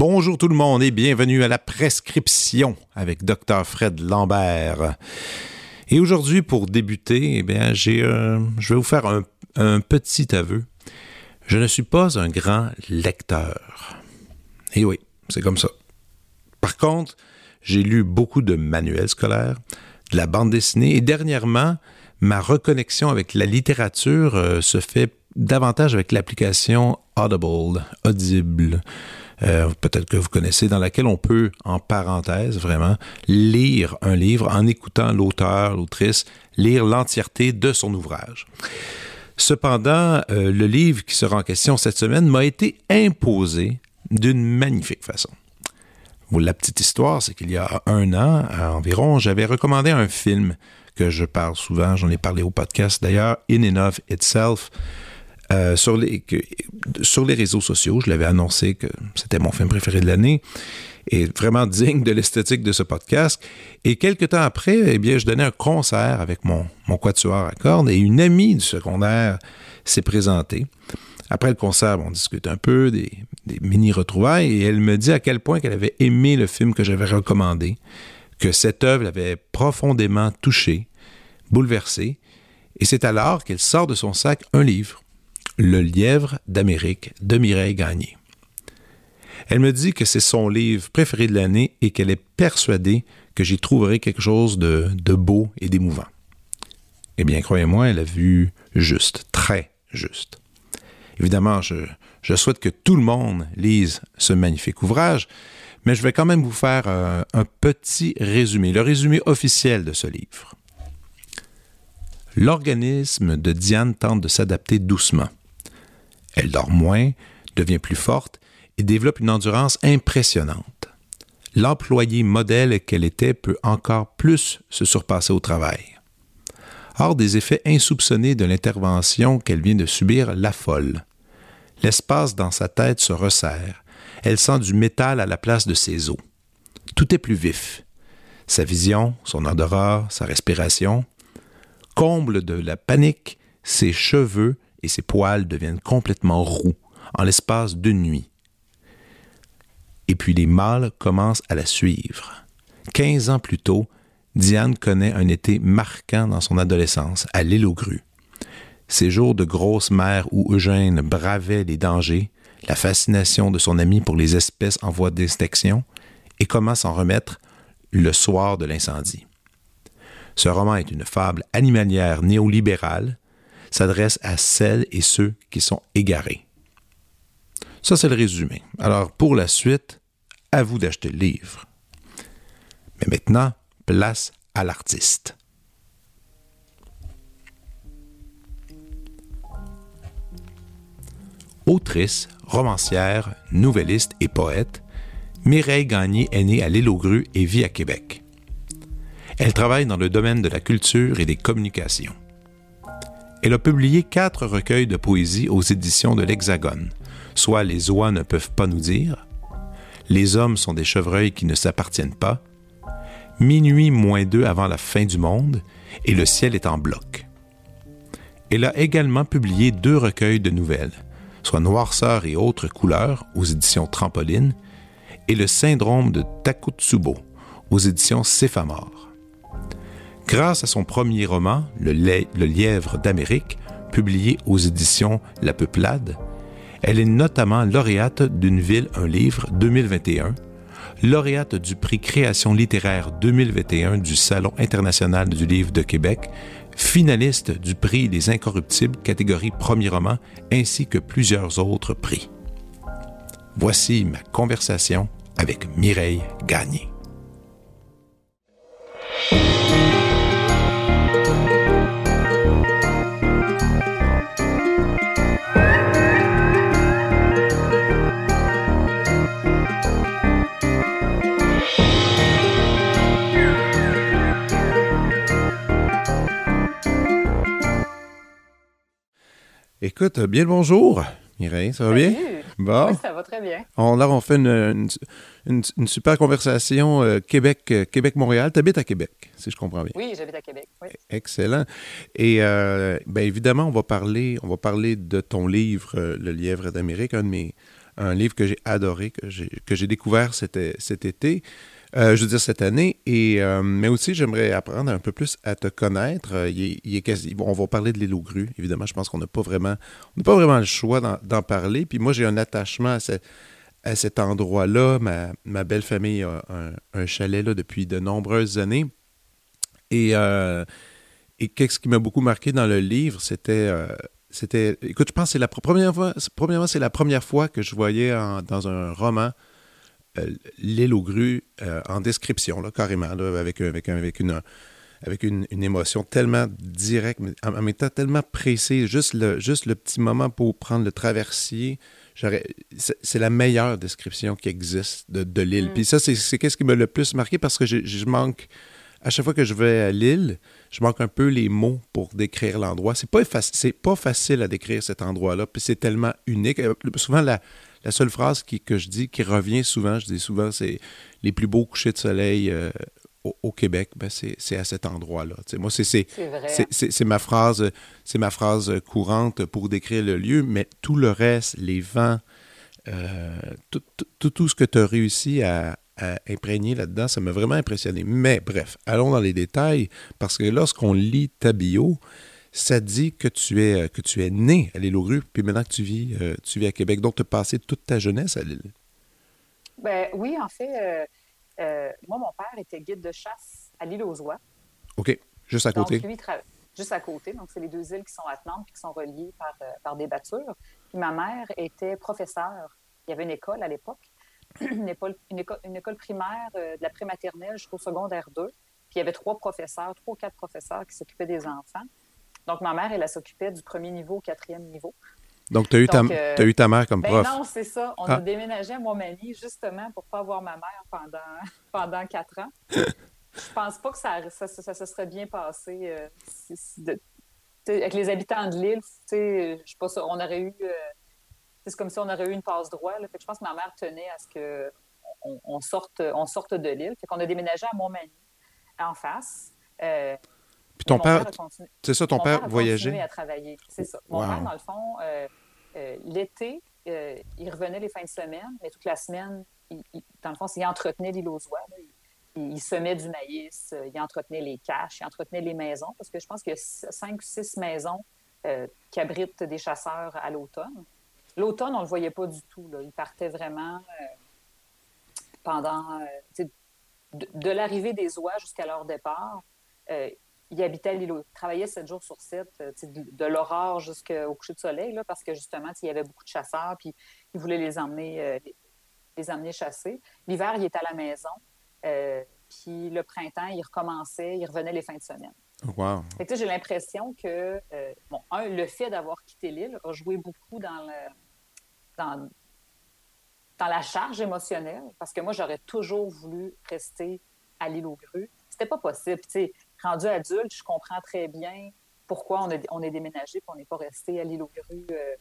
Bonjour tout le monde et bienvenue à la prescription avec Dr Fred Lambert. Et aujourd'hui, pour débuter, eh bien, j'ai, je vais vous faire un, un, petit aveu. Je ne suis pas un grand lecteur. Et oui, c'est comme ça. Par contre, j'ai lu beaucoup de manuels scolaires, de la bande dessinée et dernièrement, ma reconnexion avec la littérature euh, se fait davantage avec l'application Audible. Euh, peut-être que vous connaissez, dans laquelle on peut, en parenthèse vraiment, lire un livre en écoutant l'auteur, l'autrice, lire l'entièreté de son ouvrage. Cependant, euh, le livre qui sera en question cette semaine m'a été imposé d'une magnifique façon. La petite histoire, c'est qu'il y a un an environ, j'avais recommandé un film que je parle souvent, j'en ai parlé au podcast d'ailleurs, In and of Itself, euh, sur, les, sur les réseaux sociaux. Je l'avais annoncé que c'était mon film préféré de l'année et vraiment digne de l'esthétique de ce podcast. Et quelques temps après, eh bien, je donnais un concert avec mon, mon quatuor à cordes et une amie du secondaire s'est présentée. Après le concert, on discute un peu des, des mini-retrouvailles et elle me dit à quel point qu'elle avait aimé le film que j'avais recommandé, que cette œuvre l'avait profondément touchée, bouleversée. Et c'est alors qu'elle sort de son sac un livre le lièvre d'Amérique de Mireille Gagné. Elle me dit que c'est son livre préféré de l'année et qu'elle est persuadée que j'y trouverai quelque chose de, beau et d'émouvant. Eh bien, croyez-moi, elle a vu juste, très juste. Évidemment, je, souhaite que tout le monde lise ce magnifique ouvrage, mais je vais quand même vous faire euh, un petit résumé, le résumé officiel de ce livre. L'organisme de Diane tente de s'adapter doucement. Elle dort moins, devient plus forte et développe une endurance impressionnante. L'employée modèle qu'elle était peut encore plus se surpasser au travail. Hors des effets insoupçonnés de l'intervention qu'elle vient de subir l'affole. L'espace dans sa tête se resserre. Elle sent du métal à la place de ses os. Tout est plus vif. Sa vision, son odorat, sa respiration. Comble de la panique, ses cheveux et ses poils deviennent complètement roux en l'espace d'une nuit. Et puis les mâles commencent à la suivre. Quinze ans plus tôt, Diane connaît un été marquant dans son adolescence, à l'île aux grues. Ces jours de grosse mer où Eugène bravait les dangers, la fascination de son ami pour les espèces en voie d'extinction, et comment s'en remettre le soir de l'incendie. Ce roman est une fable animalière néolibérale s'adresse à celles et ceux qui sont égarés. Ça, c'est le résumé. Alors, pour la suite, à vous d'acheter le livre. Mais maintenant, place à l'artiste. Autrice, romancière, nouvelliste et poète, Mireille Gagné est née à l'île aux Grues et vit à Québec. Elle travaille dans le domaine de la culture et des communications. Elle a publié quatre recueils de poésie aux éditions de l'Hexagone, soit Les oies ne peuvent pas nous dire, Les hommes sont des chevreuils qui ne s'appartiennent pas, Minuit moins deux avant la fin du monde et Le ciel est en bloc. Elle a également publié deux recueils de nouvelles, soit Noirceur et autres couleurs aux éditions Trampoline et Le syndrome de Takotsubo aux éditions Céphamore. Grâce à son premier roman, Le, lièvre d'Amérique, publié aux éditions La Peuplade, elle est notamment lauréate d'une ville, un livre 2021, lauréate du prix Création littéraire 2021 du Salon international du livre de Québec, finaliste du prix Les Incorruptibles catégorie premier roman, ainsi que plusieurs autres prix. Voici ma conversation avec Mireille Gagné. Écoute, bien le bonjour. Mireille, ça va bien? Bon. Oui, ça va très bien. On, là, on fait une, une, super conversation euh, Québec, euh, Québec-Montréal. Tu habites à Québec, si je comprends bien. Oui, j'habite à Québec. Oui. Excellent. Et euh, bien évidemment, on va parler, on va parler de ton livre, Le lièvre d'Amérique, un de mes, un livre que j'ai adoré, que j'ai découvert cet, cet été. Euh, je veux dire cette année. Et, euh, mais aussi, j'aimerais apprendre un peu plus à te connaître. Euh, il est, on va parler de l'île aux grues. Évidemment, je pense qu'on n'a pas vraiment, pas vraiment le choix d'en parler. Puis moi, j'ai un attachement à, cet endroit-là. Ma, belle famille a un, chalet là depuis de nombreuses années. Et, qu'est-ce qui m'a beaucoup marqué dans le livre, c'était c'était. Écoute, je pense que c'est la première fois. Premièrement, c'est la première fois que je voyais dans un roman l'île aux grues euh, en description, là, carrément, avec, avec, avec, une, avec une, émotion tellement directe, mais en, même temps tellement pressée. Juste le, juste le petit moment pour prendre le traversier, c'est la meilleure description qui existe de, de l'île. Mm. Puis ça, c'est ce qui m'a le plus marqué parce que je, manque à chaque fois que je vais à l'île, je manque un peu les mots pour décrire l'endroit. C'est pas, pas facile à décrire cet endroit-là, puis c'est tellement unique. Euh, souvent, la, la seule phrase que je dis, qui revient souvent, je dis souvent, c'est les plus beaux couchers de soleil euh, au, Québec, ben c'est à cet endroit-là. moi, c'est ma phrase, c'est ma phrase courante pour décrire le lieu, mais tout le reste, les vents, euh, tout, tout, tout, ce que tu as réussi à, à imprégner là-dedans, ça m'a vraiment impressionné. Mais bref, allons dans les détails, parce que lorsqu'on lit ta bio, ça dit que tu es, euh, que tu es né à l'île aux grues, puis maintenant que tu vis, euh, tu vis à Québec. Donc, tu as passé toute ta jeunesse à l'île. Ben, oui, en fait, euh, moi, mon père était guide de chasse à l'île aux Oies. OK, juste à côté. Donc, lui, juste à côté. Donc, c'est les deux îles qui sont attenantes et qui sont reliées par, par des battures. Puis ma mère était professeure. Il y avait une école à l'époque, une école, une, école, une école primaire de la prématernelle jusqu'au secondaire 2. Puis il y avait trois professeurs, trois ou quatre professeurs qui s'occupaient des enfants. Donc, ma mère, elle, s'occupait du premier niveau au quatrième niveau. Donc, tu as, euh, eu ta mère comme ben prof. Non, c'est ça. On a ah. déménagé à Montmagny justement pour ne pas avoir ma mère pendant, pendant quatre ans. Je pense pas que ça, ça, se serait bien passé euh, avec les habitants de l'île. Je sais pas ça. On aurait eu. Euh, c'est comme si on aurait eu une passe droit. je pense que ma mère tenait à ce qu'on on sorte, on sorte de l'île. Fait qu'on a déménagé à Montmagny en face. Puis ton père, c'est ça, ton père, voyageait? à travailler, c'est ça. Mon père, dans le fond, euh, euh, l'été, euh, il revenait les fins de semaine, mais toute la semaine, il, dans le fond, il entretenait l'île aux oies. Il, semait du maïs, il entretenait les caches, il entretenait les maisons, parce que je pense qu'il y a cinq ou six maisons qui abritent des chasseurs à l'automne. L'automne, on ne le voyait pas du tout. Là. Il partait vraiment pendant... de, l'arrivée des oies jusqu'à leur départ, il habitait l'île, il travaillait sept jours sur sept, euh, de, l'aurore jusqu'au coucher de soleil, là, parce que justement, il y avait beaucoup de chasseurs, puis il voulait les emmener, euh, les, emmener chasser. L'hiver, il était à la maison, euh, puis le printemps, il recommençait, il revenait les fins de semaine. Wow. J'ai l'impression que, bon, un, le fait d'avoir quitté l'île a joué beaucoup dans, le, dans, dans la charge émotionnelle, parce que moi, j'aurais toujours voulu rester à l'île aux grues. C'était pas possible. sais rendu adulte, je comprends très bien pourquoi on, on est déménagé et on n'est pas resté à l'île aux grues euh,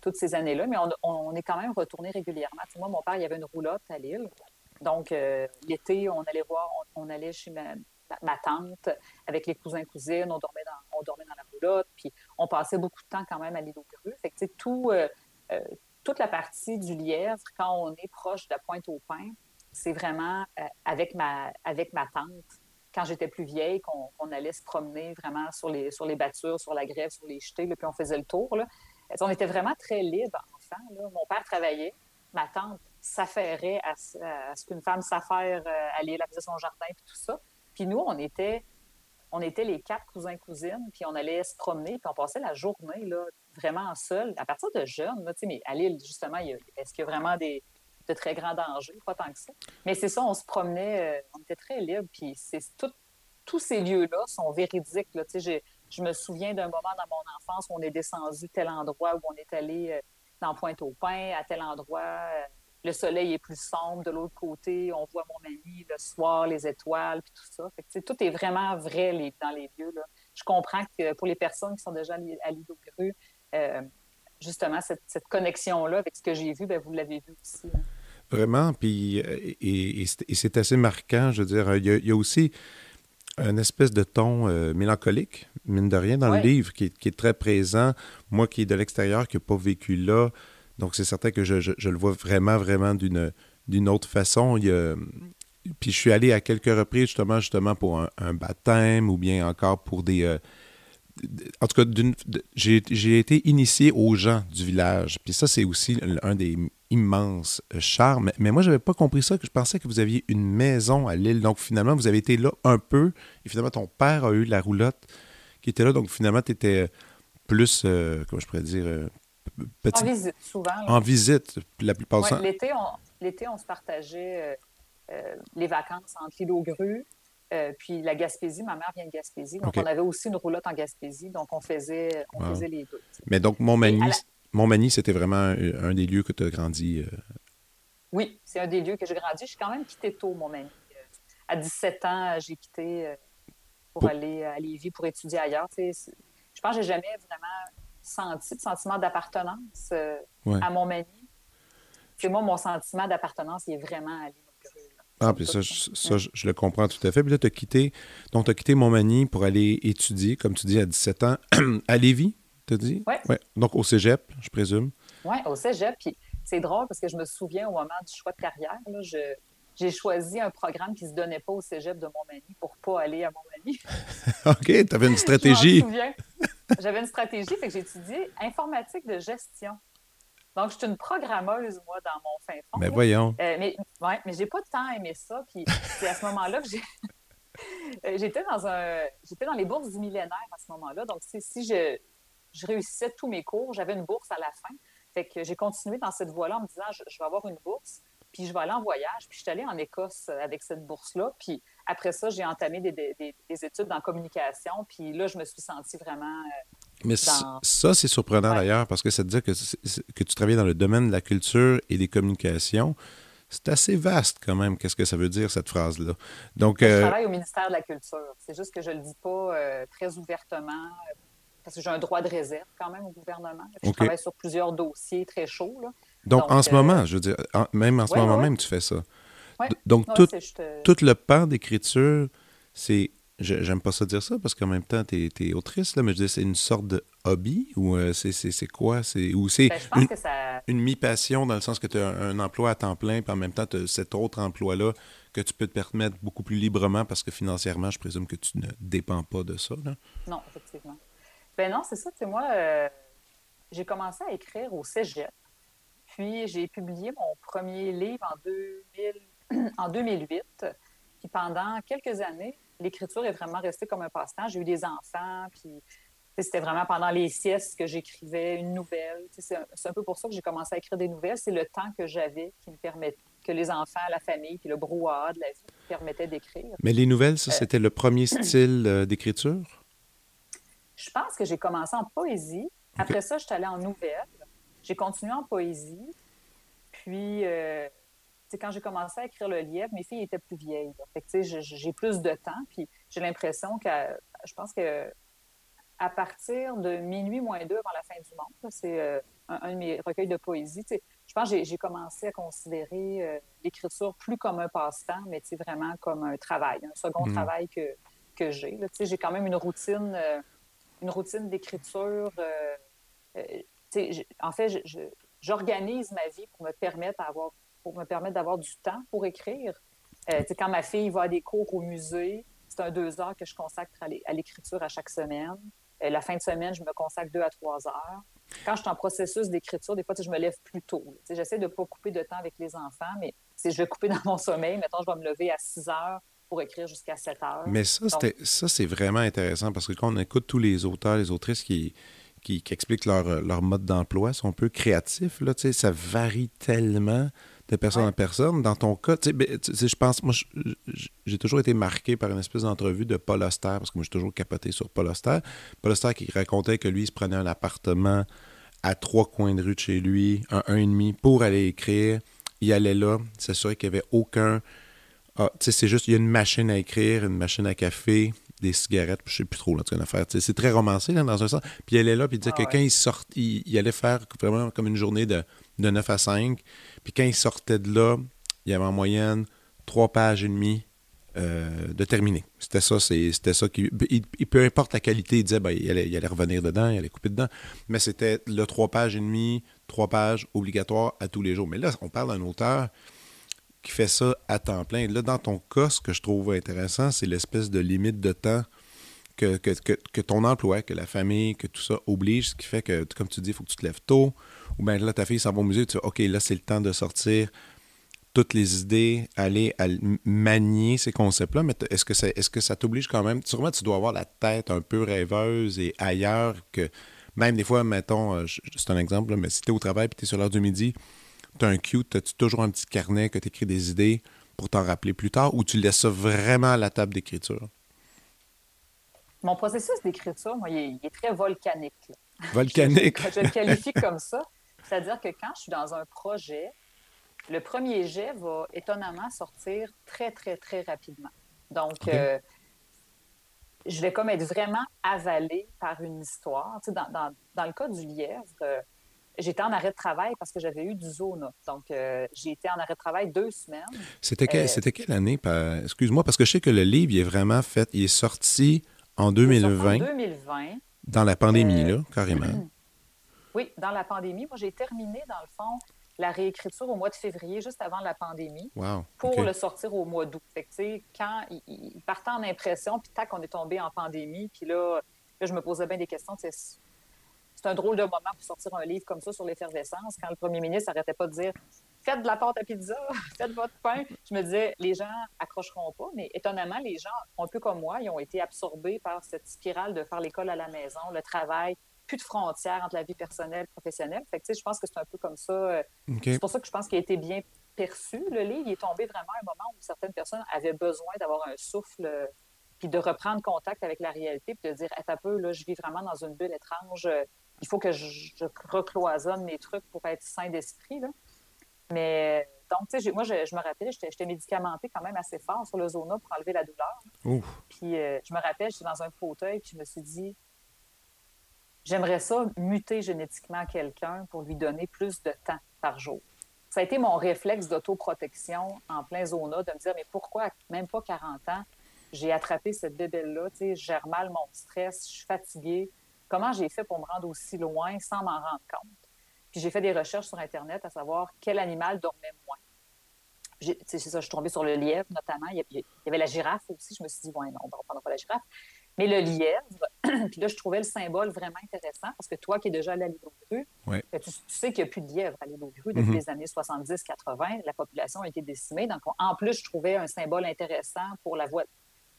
toutes ces années-là, mais on, est quand même retourné régulièrement. moi, mon père, il y avait une roulotte à l'île. Donc, euh, l'été, on allait voir, on, allait chez ma, tante avec les cousins cousines, on dormait dans, on dormait dans la roulotte, puis on passait beaucoup de temps quand même à l'île aux grues. Fait que, tout, euh, toute la partie du lièvre, quand on est proche de la pointe au pain, c'est vraiment avec, ma, avec ma tante quand j'étais plus vieille, qu'on allait se promener vraiment sur les, sur battures, sur la grève, sur les jetés, puis on faisait le tour. Là. On était vraiment très libre, enfant. Mon père travaillait, ma tante s'affairait à, ce qu'une femme s'affaire euh, aller laver son jardin, puis tout ça. Puis nous, on était, on était les quatre cousins-cousines, puis on allait se promener, puis on passait la journée là, vraiment seul. À partir de jeune, là, mais à Lille, justement, est-ce qu'il y a vraiment des, de très grands dangers, pas tant que ça. Mais c'est ça, on se promenait, euh, on était très libre, puis c'est tout, tous ces lieux-là sont véridiques. Là. Je me souviens d'un moment dans mon enfance où on est descendu tel endroit, où on est allé euh, dans Pointe-au-Pin, à tel endroit, euh, le soleil est plus sombre, de l'autre côté, on voit mon ami le soir, les étoiles, puis tout ça. Fait tout est vraiment vrai dans les lieux. Là. Je comprends que pour les personnes qui sont déjà à l'île aux justement, cette, connexion-là avec ce que j'ai vu, ben, vous l'avez vu aussi. Hein. Vraiment, puis et, c'est assez marquant, je veux dire, il y a, aussi un espèce de ton mélancolique, mine de rien, dans le livre, qui est, très présent. Moi qui est de l'extérieur, qui n'ai pas vécu là, donc c'est certain que je, je, le vois vraiment, vraiment d'une d'une autre façon. Il puis je suis allé à quelques reprises justement, justement pour un, baptême ou bien encore pour des... Euh, en tout cas, j'ai été initié aux gens du village. Puis ça, c'est aussi un des immenses euh, charmes. Mais moi, je n'avais pas compris ça, que je pensais que vous aviez une maison à l'île. Donc finalement, vous avez été là un peu. Et finalement, ton père a eu la roulotte qui était là. Donc finalement, tu étais plus, euh, comment je pourrais dire, petit... En visite, souvent. En visite, la plupart du temps. L'été, on, l'été, on se partageait euh, euh, les vacances entre l'île aux grues, euh, puis la Gaspésie. Ma mère vient de Gaspésie, donc on avait aussi une roulotte en Gaspésie, donc on faisait, on faisait les deux. Mais donc, Montmagny, c'était vraiment un, des lieux que tu as grandi. Oui, c'est un des lieux que j'ai grandi. J'ai quand même quitté tôt, Montmagny. À 17 ans, j'ai quitté pour, aller à Lévis pour étudier ailleurs. je pense que j'ai jamais vraiment senti de sentiment d'appartenance à Montmagny c'est moi, mon sentiment d'appartenance, il est vraiment à ah, puis ça, ça, je, le comprends tout à fait. Puis là, tu as quitté, donc tu as quitté Montmagny pour aller étudier, comme tu dis, à 17 ans, à Lévis, tu as dit? Oui. Ouais. Donc au cégep, je présume. Oui, au cégep. Puis c'est drôle parce que je me souviens au moment du choix de carrière, là, j'ai choisi un programme qui ne se donnait pas au cégep de Montmagny pour ne pas aller à Montmagny. OK, tu avais une stratégie. J'avais une stratégie, fait que j'ai étudié informatique de gestion. Donc, je suis une programmeuse, moi, dans mon fin fond. Mais voyons. Euh, mais ouais, mais j'ai pas tant aimé ça. Puis c'est à ce moment-là que j'ai. Euh, j'étais dans un. J'étais dans les bourses du millénaire à ce moment-là. Donc, si je, je réussissais tous mes cours, j'avais une bourse à la fin. Fait que j'ai continué dans cette voie-là en me disant je, vais avoir une bourse, puis je vais aller en voyage. Puis je suis allée en Écosse avec cette bourse-là. Puis après ça, j'ai entamé des, des, des, études en communication. Puis là, je me suis sentie vraiment euh, mais ça, c'est surprenant d'ailleurs, parce que ça veut dire que, que tu travailles dans le domaine de la culture et des communications. C'est assez vaste quand même, qu'est-ce que ça veut dire, cette phrase-là. Donc, Je euh, travaille au ministère de la Culture. C'est juste que je ne le dis pas euh, très ouvertement, euh, parce que j'ai un droit de réserve quand même au gouvernement. Je travaille sur plusieurs dossiers très chauds. Donc, en ce moment, je veux dire, même en ce moment même, tu fais ça. Donc, tout, tout le pan d'écriture, c'est J'aime pas ça dire ça parce qu'en même temps, tu es, autrice, là, mais je dis c'est une sorte de hobby ou euh, c'est quoi? Ou c'est ben, une, mi-passion dans le sens que tu as un, emploi à temps plein, puis en même temps, tu as cet autre emploi-là que tu peux te permettre beaucoup plus librement parce que financièrement, je présume que tu ne dépends pas de ça. Là. Non, effectivement. Ben non, c'est ça. Tu moi, euh, j'ai commencé à écrire au cégep. Puis j'ai publié mon premier livre en, 2000, en 2008. Puis pendant quelques années, l'écriture est vraiment restée comme un passe-temps. J'ai eu des enfants, puis c'était vraiment pendant les siestes que j'écrivais une nouvelle. C'est un, peu pour ça que j'ai commencé à écrire des nouvelles. C'est le temps que j'avais qui me permettait, que les enfants, la famille, puis le brouhaha de la vie me permettaient d'écrire. Mais les nouvelles, ça, euh, c'était le premier style euh, d'écriture? Je pense que j'ai commencé en poésie. Après ça, je suis allée en nouvelles. J'ai continué en poésie. Puis, euh, quand j'ai commencé à écrire le lièvre, mes filles étaient plus vieilles. j'ai plus de temps, puis j'ai l'impression que, je pense que à partir de minuit moins deux avant la fin du monde, c'est euh, un, de mes recueils de poésie. Je pense que j'ai commencé à considérer euh, l'écriture plus comme un passe-temps, mais vraiment comme un travail, un second mmh. travail que, que j'ai. J'ai quand même une routine, une routine d'écriture. en fait, j'organise ma vie pour me permettre d'avoir pour me permettre d'avoir du temps pour écrire. Euh, quand ma fille va à des cours au musée, c'est un deux heures que je consacre à l'écriture à chaque semaine. Euh, la fin de semaine, je me consacre deux à trois heures. Quand je suis en processus d'écriture, des fois, je me lève plus tôt. J'essaie de ne pas couper de temps avec les enfants, mais je vais couper dans mon sommeil, maintenant, je vais me lever à 6 heures pour écrire jusqu'à 7 heures. Mais ça, ça c'est vraiment intéressant parce que quand on écoute tous les auteurs, les autrices qui, qui, expliquent leur, leur mode d'emploi, sont un peu créatifs, là, ça varie tellement de personne en personne. Dans ton cas, ben, tu sais, je pense, moi, j'ai toujours été marqué par une espèce d'entrevue de Paul Auster, parce que moi, j'ai toujours capoté sur Paul Auster. Paul Auster qui racontait que lui, il se prenait un appartement à trois coins de rue de chez lui, un, un et demi, pour aller écrire. Il allait là, s'assurer qu'il n'y avait aucun. Ah, tu sais, c'est juste, il y a une machine à écrire, une machine à café, des cigarettes, je sais plus trop, là, une affaire. C'est très romancé, là, dans un sens. Puis elle est là, puis il disait Ah que quand il sort, il, allait faire vraiment comme une journée de, de 9 à 5. Puis quand il sortait de là, il y avait en moyenne trois pages et demie euh, de terminer. C'était ça, c'était ça qui. Il, peu importe la qualité, il disait ben, il, allait, il, allait, revenir dedans, il allait couper dedans. Mais c'était le trois pages et demie, trois pages obligatoires à tous les jours. Mais là, on parle d'un auteur qui fait ça à temps plein. Là, dans ton cas, ce que je trouve intéressant, c'est l'espèce de limite de temps que, que, que, ton emploi, que la famille, que tout ça oblige, ce qui fait que, comme tu dis, il faut que tu te lèves tôt. Ou bien là, ta fille s'en va au musée, tu dis, OK, là, c'est le temps de sortir toutes les idées, aller manier ces concepts-là, mais est-ce que, ça, est-ce que ça t'oblige quand même? Sûrement, tu dois avoir la tête un peu rêveuse et ailleurs que, même des fois, mettons, euh, c'est un exemple, mais si tu es au travail et tu es sur l'heure du midi, as un cute, as-tu toujours un petit carnet que tu écris des idées pour t'en rappeler plus tard ou tu laisses ça vraiment à la table d'écriture? Mon processus d'écriture, moi, il est, très volcanique. Volcanique? je, je le qualifie comme ça. C'est-à-dire que quand je suis dans un projet, le premier jet va étonnamment sortir très, très, très rapidement. Donc, euh, je vais comme être vraiment avalée par une histoire. Tu sais, dans, dans, dans, le cas du lièvre, euh, j'étais en arrêt de travail parce que j'avais eu du zona. Donc, euh, j'ai été en arrêt de travail deux semaines. C'était, quelle, quelle année? Excuse-moi, parce que je sais que le livre, il est vraiment fait, il est sorti en 2020. En 2020. Dans la pandémie, là, carrément. Oui, dans la pandémie. Moi, j'ai terminé, dans le fond, la réécriture au mois de février, juste avant la pandémie, pour le sortir au mois d'août. Fait que, quand il, partait en impression, puis tac, on est tombé en pandémie, puis là, là, je me posais bien des questions. C'est un drôle de moment pour sortir un livre comme ça sur l'effervescence, quand le premier ministre n'arrêtait pas de dire Faites de la pâte à pizza, faites votre pain. Je me disais, les gens accrocheront pas, mais étonnamment, les gens, un peu comme moi, ils ont été absorbés par cette spirale de faire l'école à la maison, le travail, plus de frontières entre la vie personnelle et professionnelle. Fait que, je pense que c'est un peu comme ça. Euh, c'est pour ça que je pense qu'il a été bien perçu, le livre. Il est tombé vraiment à un moment où certaines personnes avaient besoin d'avoir un souffle, euh, puis de reprendre contact avec la réalité, puis de dire, un peu, là, je vis vraiment dans une bulle étrange. Euh, il faut que je, recloisonne mes trucs pour être sain d'esprit. Mais donc, tu sais, moi, je, me rappelle, j'étais médicamentée quand même assez fort sur le Zona pour enlever la douleur. Puis je me rappelle, j'étais dans un fauteuil, puis je me suis dit, J'aimerais ça muter génétiquement quelqu'un pour lui donner plus de temps par jour. Ça a été mon réflexe d'autoprotection en plein zona de me dire, mais pourquoi, même pas 40 ans, j'ai attrapé cette bébelle-là, tu sais, je gère mal mon stress, je suis fatiguée. Comment j'ai fait pour me rendre aussi loin sans m'en rendre compte? Puis j'ai fait des recherches sur Internet à savoir quel animal dormait moins. C'est ça, je suis tombée sur le lièvre notamment. Il y avait la girafe aussi. Je me suis dit, ouais, non, on ne prendra pas la girafe. Mais le lièvre, puis là, je trouvais le symbole vraiment intéressant parce que toi qui es déjà allé à l'île aux ben, tu, sais qu'il n'y a plus de lièvre à l'île aux depuis mm-hmm. les années 70-80. La population a été décimée. Donc, en plus, je trouvais un symbole intéressant pour la voie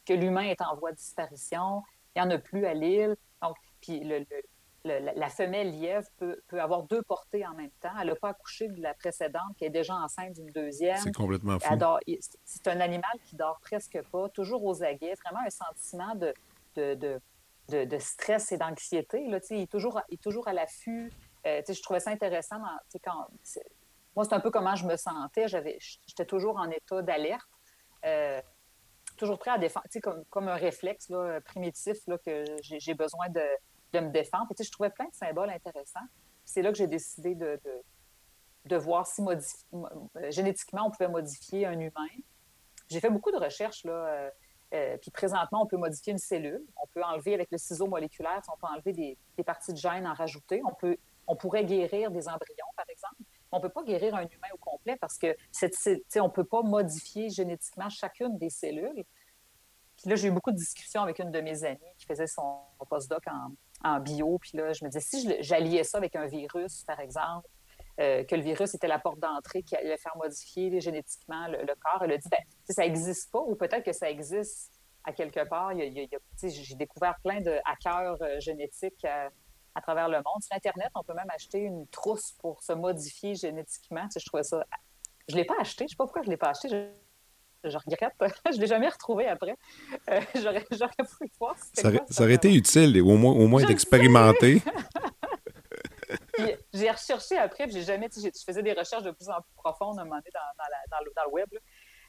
que l'humain est en voie de disparition. Il n'y en a plus à l'île. Puis le, la femelle lièvre peut, peut, avoir deux portées en même temps. Elle n'a pas accouché de la précédente, qui est déjà enceinte d'une deuxième. C'est complètement fou. C'est un animal qui dort presque pas, toujours aux aguets. Vraiment un sentiment de, de, de, stress et d'anxiété. Il, est toujours, il est toujours à l'affût. Euh, je trouvais ça intéressant. quand, moi, c'est un peu comment je me sentais. J'étais toujours en état d'alerte. Euh, toujours prêt à défendre, comme, comme un réflexe là, primitif là, que j'ai besoin de, de, me défendre. je trouvais plein de symboles intéressants. C'est là que j'ai décidé de, de, voir si génétiquement on pouvait modifier un humain. J'ai fait beaucoup de recherches là, euh, euh, puis présentement, on peut modifier une cellule. On peut enlever avec le ciseau moléculaire, on peut enlever des, parties de gènes, en rajouter. On, peut, on pourrait guérir des embryons, par exemple. On ne peut pas guérir un humain au complet parce que on ne peut pas modifier génétiquement chacune des cellules. Puis là, j'ai eu beaucoup de discussions avec une de mes amies qui faisait son postdoc en, en bio. Puis là, je me disais, si j'alliais ça avec un virus, par exemple, euh, que le virus était la porte d'entrée qui allait faire modifier génétiquement le, corps. Elle a dit, ben, ça n'existe pas, ou peut-être que ça existe à quelque part. J'ai découvert plein de hackers euh, génétiques à, travers le monde. Sur Internet, on peut même acheter une trousse pour se modifier génétiquement. je trouvais ça... Je ne l'ai pas acheté. Je ne sais pas pourquoi je ne l'ai pas acheté. je regrette. je ne l'ai jamais retrouvé après. j'aurais, pu voir. Ça, ça, aurait été utile, au moins, au moins d'expérimenter. j'ai recherché après, puis j'ai jamais, je faisais des recherches de plus en plus profondes à un moment donné dans, dans, le, web.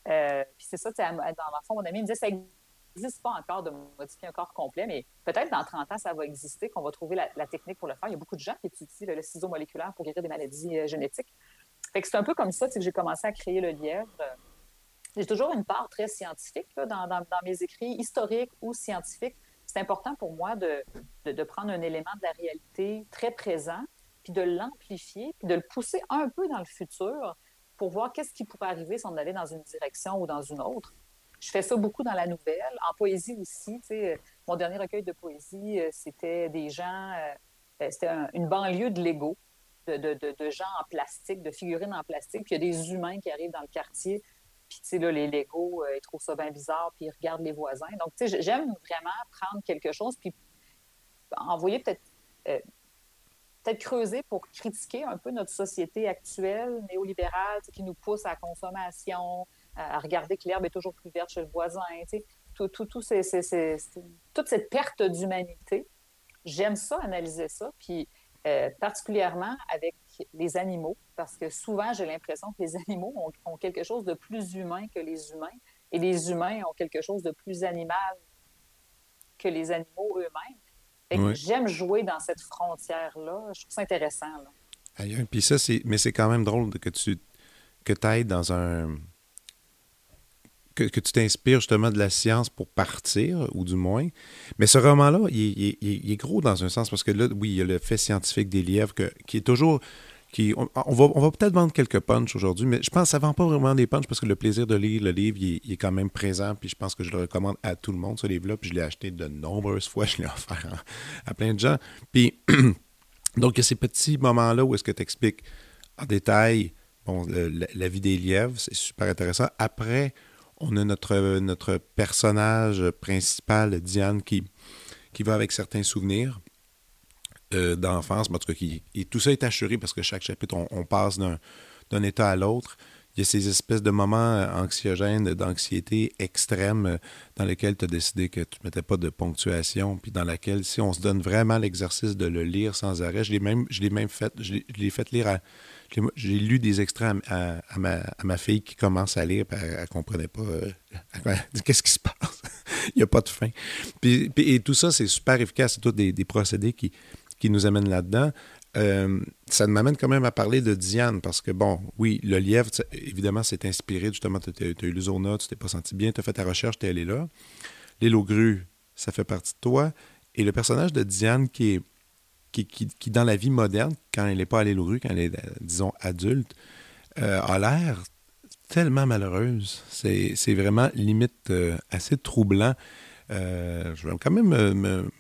Euh, puis c'est ça, dans le fond, mon ami me disait, ça n'existe pas encore de modifier un corps complet, mais peut-être dans 30 ans, ça va exister, qu'on va trouver la, technique pour le faire. Il y a beaucoup de gens qui étudient le, ciseau moléculaire pour guérir des maladies euh, génétiques. Fait que c'est un peu comme ça que j'ai commencé à créer le lièvre. J'ai toujours une part très scientifique dans, mes écrits, historiques ou scientifiques. C'est important pour moi de, prendre un élément de la réalité très présent, puis de l'amplifier, puis de le pousser un peu dans le futur pour voir qu'est-ce qui pourrait arriver si on allait dans une direction ou dans une autre. Je fais ça beaucoup dans la nouvelle, en poésie aussi. mon dernier recueil de poésie, euh, c'était des gens, euh, euh, c'était une banlieue de Lego, de, gens en plastique, de figurines en plastique. Puis il y a des humains qui arrivent dans le quartier. Puis, tu sais, là, les Legos, ils trouvent ça bien bizarre, puis ils regardent les voisins. Donc, tu sais, j'aime vraiment prendre quelque chose, puis envoyer peut-être peut-être creuser pour critiquer un peu notre société actuelle, néolibérale, qui nous pousse à la consommation, à regarder que l'herbe est toujours plus verte chez le voisin, tout, tout, tout toute cette perte d'humanité. J'aime ça, analyser ça, puis euh, particulièrement avec les animaux, parce que souvent, j'ai l'impression que les animaux ont, quelque chose de plus humain que les humains, et les humains ont quelque chose de plus animal que les animaux eux-mêmes. J'aime jouer dans cette frontière-là. Je trouve ça intéressant. Puis ça, c'est, mais c'est quand même drôle que tu que ailles dans un. Que, tu t'inspires justement de la science pour partir, ou du moins. Mais ce roman-là, il, est gros dans un sens, parce que là, oui, il y a le fait scientifique des lièvres qui est toujours on, va, peut-être vendre quelques punchs aujourd'hui, mais je pense que ça ne vend pas vraiment des punchs parce que le plaisir de lire le livre, est quand même présent. Puis je pense que je le recommande à tout le monde, ce livre-là. Je l'ai acheté de nombreuses fois. Je l'ai offert à, plein de gens. Donc, il y a ces petits moments-là où est-ce que tu expliques en détail la, vie des lièvres. C'est super intéressant. Après, on a notre, personnage principal, Diane, qui va avec certains souvenirs. Euh, d'enfance, mais en tout cas, et tout ça est assuré parce que chaque chapitre, on, passe d'un état à l'autre. Il y a ces espèces de moments euh, anxiogènes, d'anxiété extrême euh, dans lesquels tu as décidé que tu ne mettais pas de ponctuation, puis dans laquelle, si on se donne vraiment l'exercice de le lire sans arrêt, je l'ai même, fait, je l'ai fait lire à. J'ai lu des extraits à, ma, fille qui commence à lire, puis elle ne comprenait pas qu'est-ce qui se passe? Il n'y a pas de fin. Et tout ça, c'est super efficace. C'est tous des, procédés qui, qui nous amène là-dedans. Euh, ça m'amène quand même à parler de Diane, parce que, bon, oui, le lièvre, évidemment, c'est inspiré, justement, tu as, eu l'Uzona, tu t'es pas senti bien, tu as fait ta recherche, tu es allé là. L'île aux ça fait partie de toi. Et le personnage de Diane qui est, qui, qui, dans la vie moderne, quand elle n'est pas à l'île quand elle est, disons, adulte, euh, a l'air tellement malheureuse. C'est vraiment limite euh, assez troublant. je vais quand même me,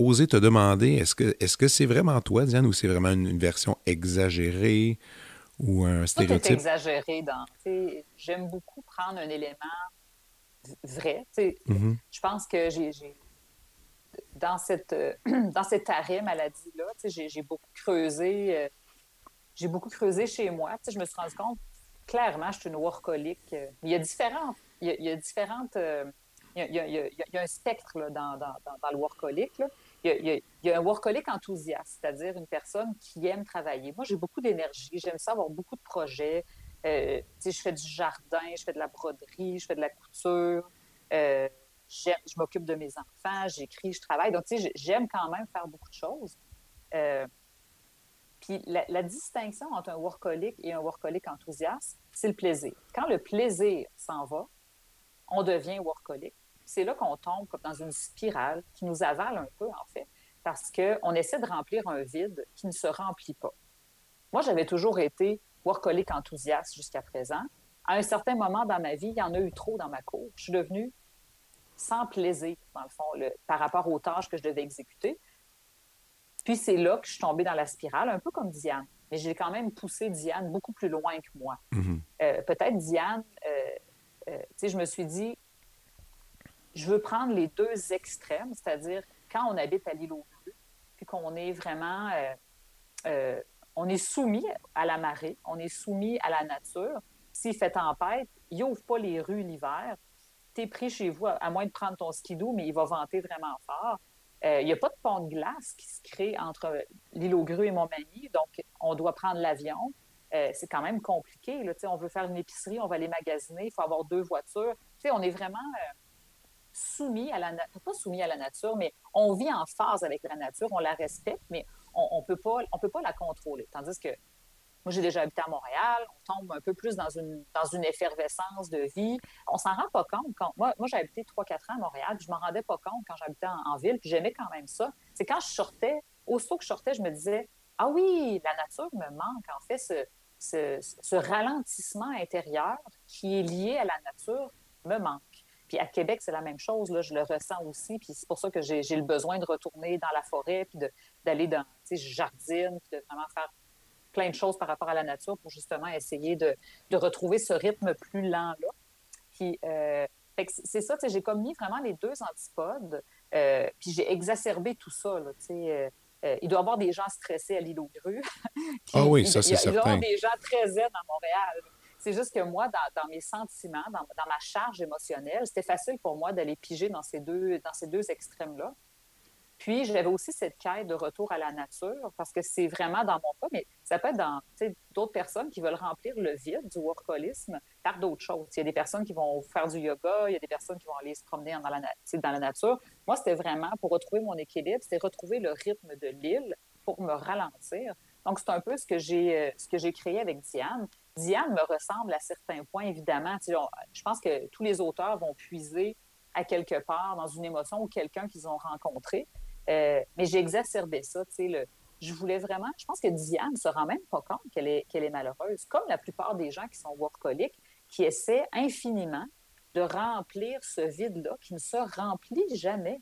oser te demander, est-ce que est-ce que c'est vraiment toi, Diane, ou c'est vraiment une, version exagérée ou un stéréotype? exagéré dans. J'aime beaucoup prendre un élément vrai. Mm-hmm. Je pense que j'ai dans cette dans cet arrêt maladie-là, j'ai beaucoup creusé. Euh, j'ai beaucoup creusé chez moi. je me suis rendu compte, clairement, je suis une workaholic. Il y a différentes. Il y a, différentes. il, y a, un spectre dans, dans, dans, le workaholic. Là il y, a, un workaholic enthousiaste, c'est-à-dire une personne qui aime travailler. Moi, j'ai beaucoup d'énergie, j'aime ça avoir beaucoup de projets. Euh, je fais du jardin, je fais de la broderie, je fais de la couture, euh, je m'occupe de mes enfants, j'écris, je travaille. Donc, j'aime quand même faire beaucoup de choses. Euh, puis la, distinction entre un workaholic et un workaholic enthousiaste, c'est le plaisir. Quand le plaisir s'en va, on devient workaholic c'est là qu'on tombe comme dans une spirale qui nous avale un peu, en fait, parce qu'on essaie de remplir un vide qui ne se remplit pas. Moi, j'avais toujours été workaholic enthousiaste jusqu'à présent. À un certain moment dans ma vie, il y en a eu trop dans ma cour. Je suis devenue sans plaisir, dans le fond, par rapport aux tâches que je devais exécuter. Puis c'est là que je suis tombée dans la spirale, un peu comme Diane. Mais j'ai quand même poussé Diane beaucoup plus loin que moi. Mm-hmm. Euh, peut-être Diane, euh, euh, tu sais, je me suis dit, je veux prendre les deux extrêmes, c'est-à-dire quand on habite à l'île aux puis qu'on est vraiment, euh, euh, on est soumis à la marée, on est soumis à la nature. S'il fait tempête, il n'ouvre pas les rues l'hiver. Tu es pris chez vous, à moins de prendre ton skidoo, mais il va venter vraiment fort. Euh, il n'y a pas de pont de glace qui se crée entre l'île aux grues et Montmagny, donc on doit prendre l'avion. c'est quand même compliqué. Là, on veut faire une épicerie, on va aller magasiner, il faut avoir deux voitures. on est vraiment soumis à la pas soumis à la nature, mais on vit en phase avec la nature, on la respecte, mais on ne peut, pas, on peut pas la contrôler. Tandis que moi, j'ai déjà habité à Montréal, on tombe un peu plus dans une, dans une effervescence de vie. On s'en rend pas compte. Quand, moi, moi j'ai habité 3-4 ans à Montréal, puis je m'en rendais pas compte quand j'habitais en, ville, puis j'aimais quand même ça. C'est quand je sortais, aussitôt que je sortais, je me disais Ah oui, la nature me manque. En fait, ce, ce ralentissement intérieur qui est lié à la nature me manque. Puis à Québec, c'est la même chose. Là, je le ressens aussi. Puis c'est pour ça que j'ai le besoin de retourner dans la forêt, puis d'aller dans, tu sais, jardine, puis de vraiment faire plein de choses par rapport à la nature pour justement essayer de, de retrouver ce rythme plus lent-là. Puis euh, c'est ça, j'ai comme mis vraiment les deux antipodes, euh, puis j'ai exacerbé tout ça. Là, euh, euh, il doit y avoir des gens stressés à l'île aux grues. ah oui, ça c'est certain. Il doit y avoir des gens très zen à Montréal. C'est juste que moi, dans, mes sentiments, dans, ma charge émotionnelle, c'était facile pour moi d'aller piger dans ces deux, extrêmes-là. Puis, j'avais aussi cette quête de retour à la nature, parce que c'est vraiment dans mon cas, mais ça peut être dans d'autres personnes qui veulent remplir le vide du workolisme par d'autres choses. Il y a des personnes qui vont faire du yoga, il y a des personnes qui vont aller se promener dans la, dans la nature. Moi, c'était vraiment pour retrouver mon équilibre, c'était retrouver le rythme de l'île pour me ralentir. Donc, c'est un peu ce que j'ai euh, ce que j'ai créé avec Diane. Diane me ressemble à certains points, évidemment. je pense que tous les auteurs vont puiser à quelque part dans une émotion ou quelqu'un qu'ils ont rencontré. Euh, mais j'ai exacerbé ça, tu sais, le, je voulais vraiment, je pense que Diane ne se rend même pas compte qu'elle est, qu'elle est malheureuse, comme la plupart des gens qui sont workaholiques, qui essaient infiniment de remplir ce vide-là qui ne se remplit jamais.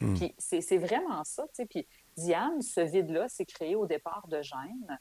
Hmm. Puis c'est, vraiment ça, tu sais. Puis Diane, ce vide-là s'est créé au départ de gêne.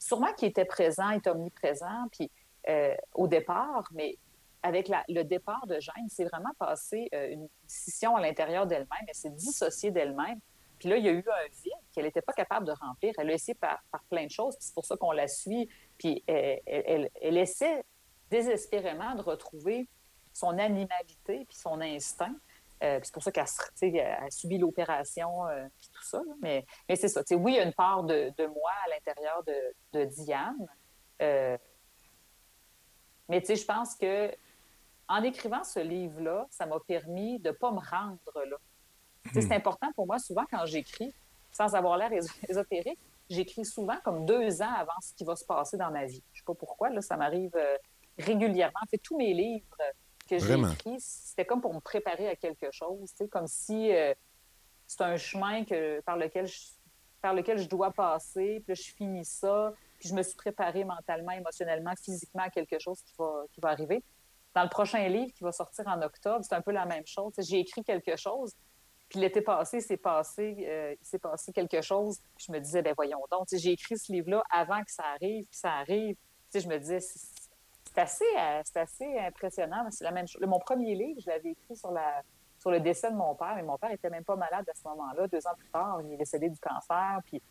Sûrement qu'il était présent, est omniprésent, puis euh, au départ, mais avec le départ de Jeanne, c'est vraiment passé euh, une scission à l'intérieur d'elle-même. Elle s'est dissociée d'elle-même. Puis là, il y a eu un vide qu'elle n'était pas capable de remplir. Elle a essayé par, plein de choses. C'est pour ça qu'on la suit. Puis elle, essaie désespérément de retrouver son animalité puis son instinct. Euh, c'est pour ça qu'elle a subi l'opération et euh, tout ça. Mais, mais c'est ça. oui, il y a une part de, moi à l'intérieur de, de, Diane. mais je pense que en écrivant ce livre-là, ça m'a permis de ne pas me rendre là. C'est hmm. important pour moi, souvent, quand j'écris, sans avoir l'air ésotérique, j'écris souvent comme deux ans avant ce qui va se passer dans ma vie. Je ne sais pas pourquoi, là, ça m'arrive euh, régulièrement. En fait, tous mes livres que j'ai écrits, c'était comme pour me préparer à quelque chose, comme si euh, c'est un chemin que, par, lequel je, par lequel je dois passer, puis je finis ça, puis je me suis préparée mentalement, émotionnellement, physiquement à quelque chose qui va, qui va arriver. Dans le prochain livre qui va sortir en octobre, c'est un peu la même chose. J'ai écrit quelque chose, puis l'été passé, c'est passé, euh, il s'est passé quelque chose. Puis je me disais, ben voyons donc, j'ai écrit ce livre-là avant que ça arrive, puis ça arrive. je me disais, c'est assez, euh, assez impressionnant. C'est la même chose. Mon premier livre, je l'avais écrit sur la sur le décès de mon père, mais mon père était même pas malade à ce moment-là. Deux ans plus tard, il est décédé du cancer. Puis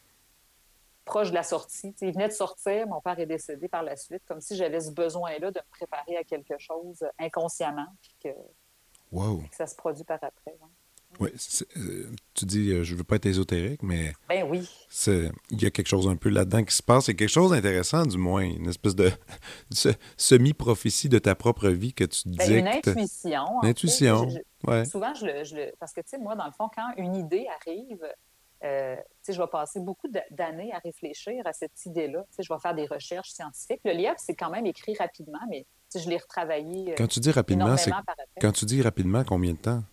proche de la sortie. il venait de sortir, mon père est décédé par la suite, comme si j'avais ce besoin-là de me préparer à quelque chose inconsciemment, puis que, ça se produit par après. Oui, euh, tu dis, euh, je veux pas être ésotérique, mais. Ben oui. Il y a quelque chose un peu là-dedans qui se passe. C'est quelque chose d'intéressant, du moins. Une espèce de semi-prophétie de ta propre vie que tu ben, dis. Une intuition. Une intuition. Souvent, je le, je le, Parce que, tu sais, moi, dans le fond, quand une idée arrive, euh, je vais passer beaucoup d'années à réfléchir à cette idée-là. Je vais faire des recherches scientifiques. Le livre, c'est quand même écrit rapidement, mais je l'ai retravaillé. Euh, quand tu dis rapidement, c'est quand tu dis rapidement, combien de temps?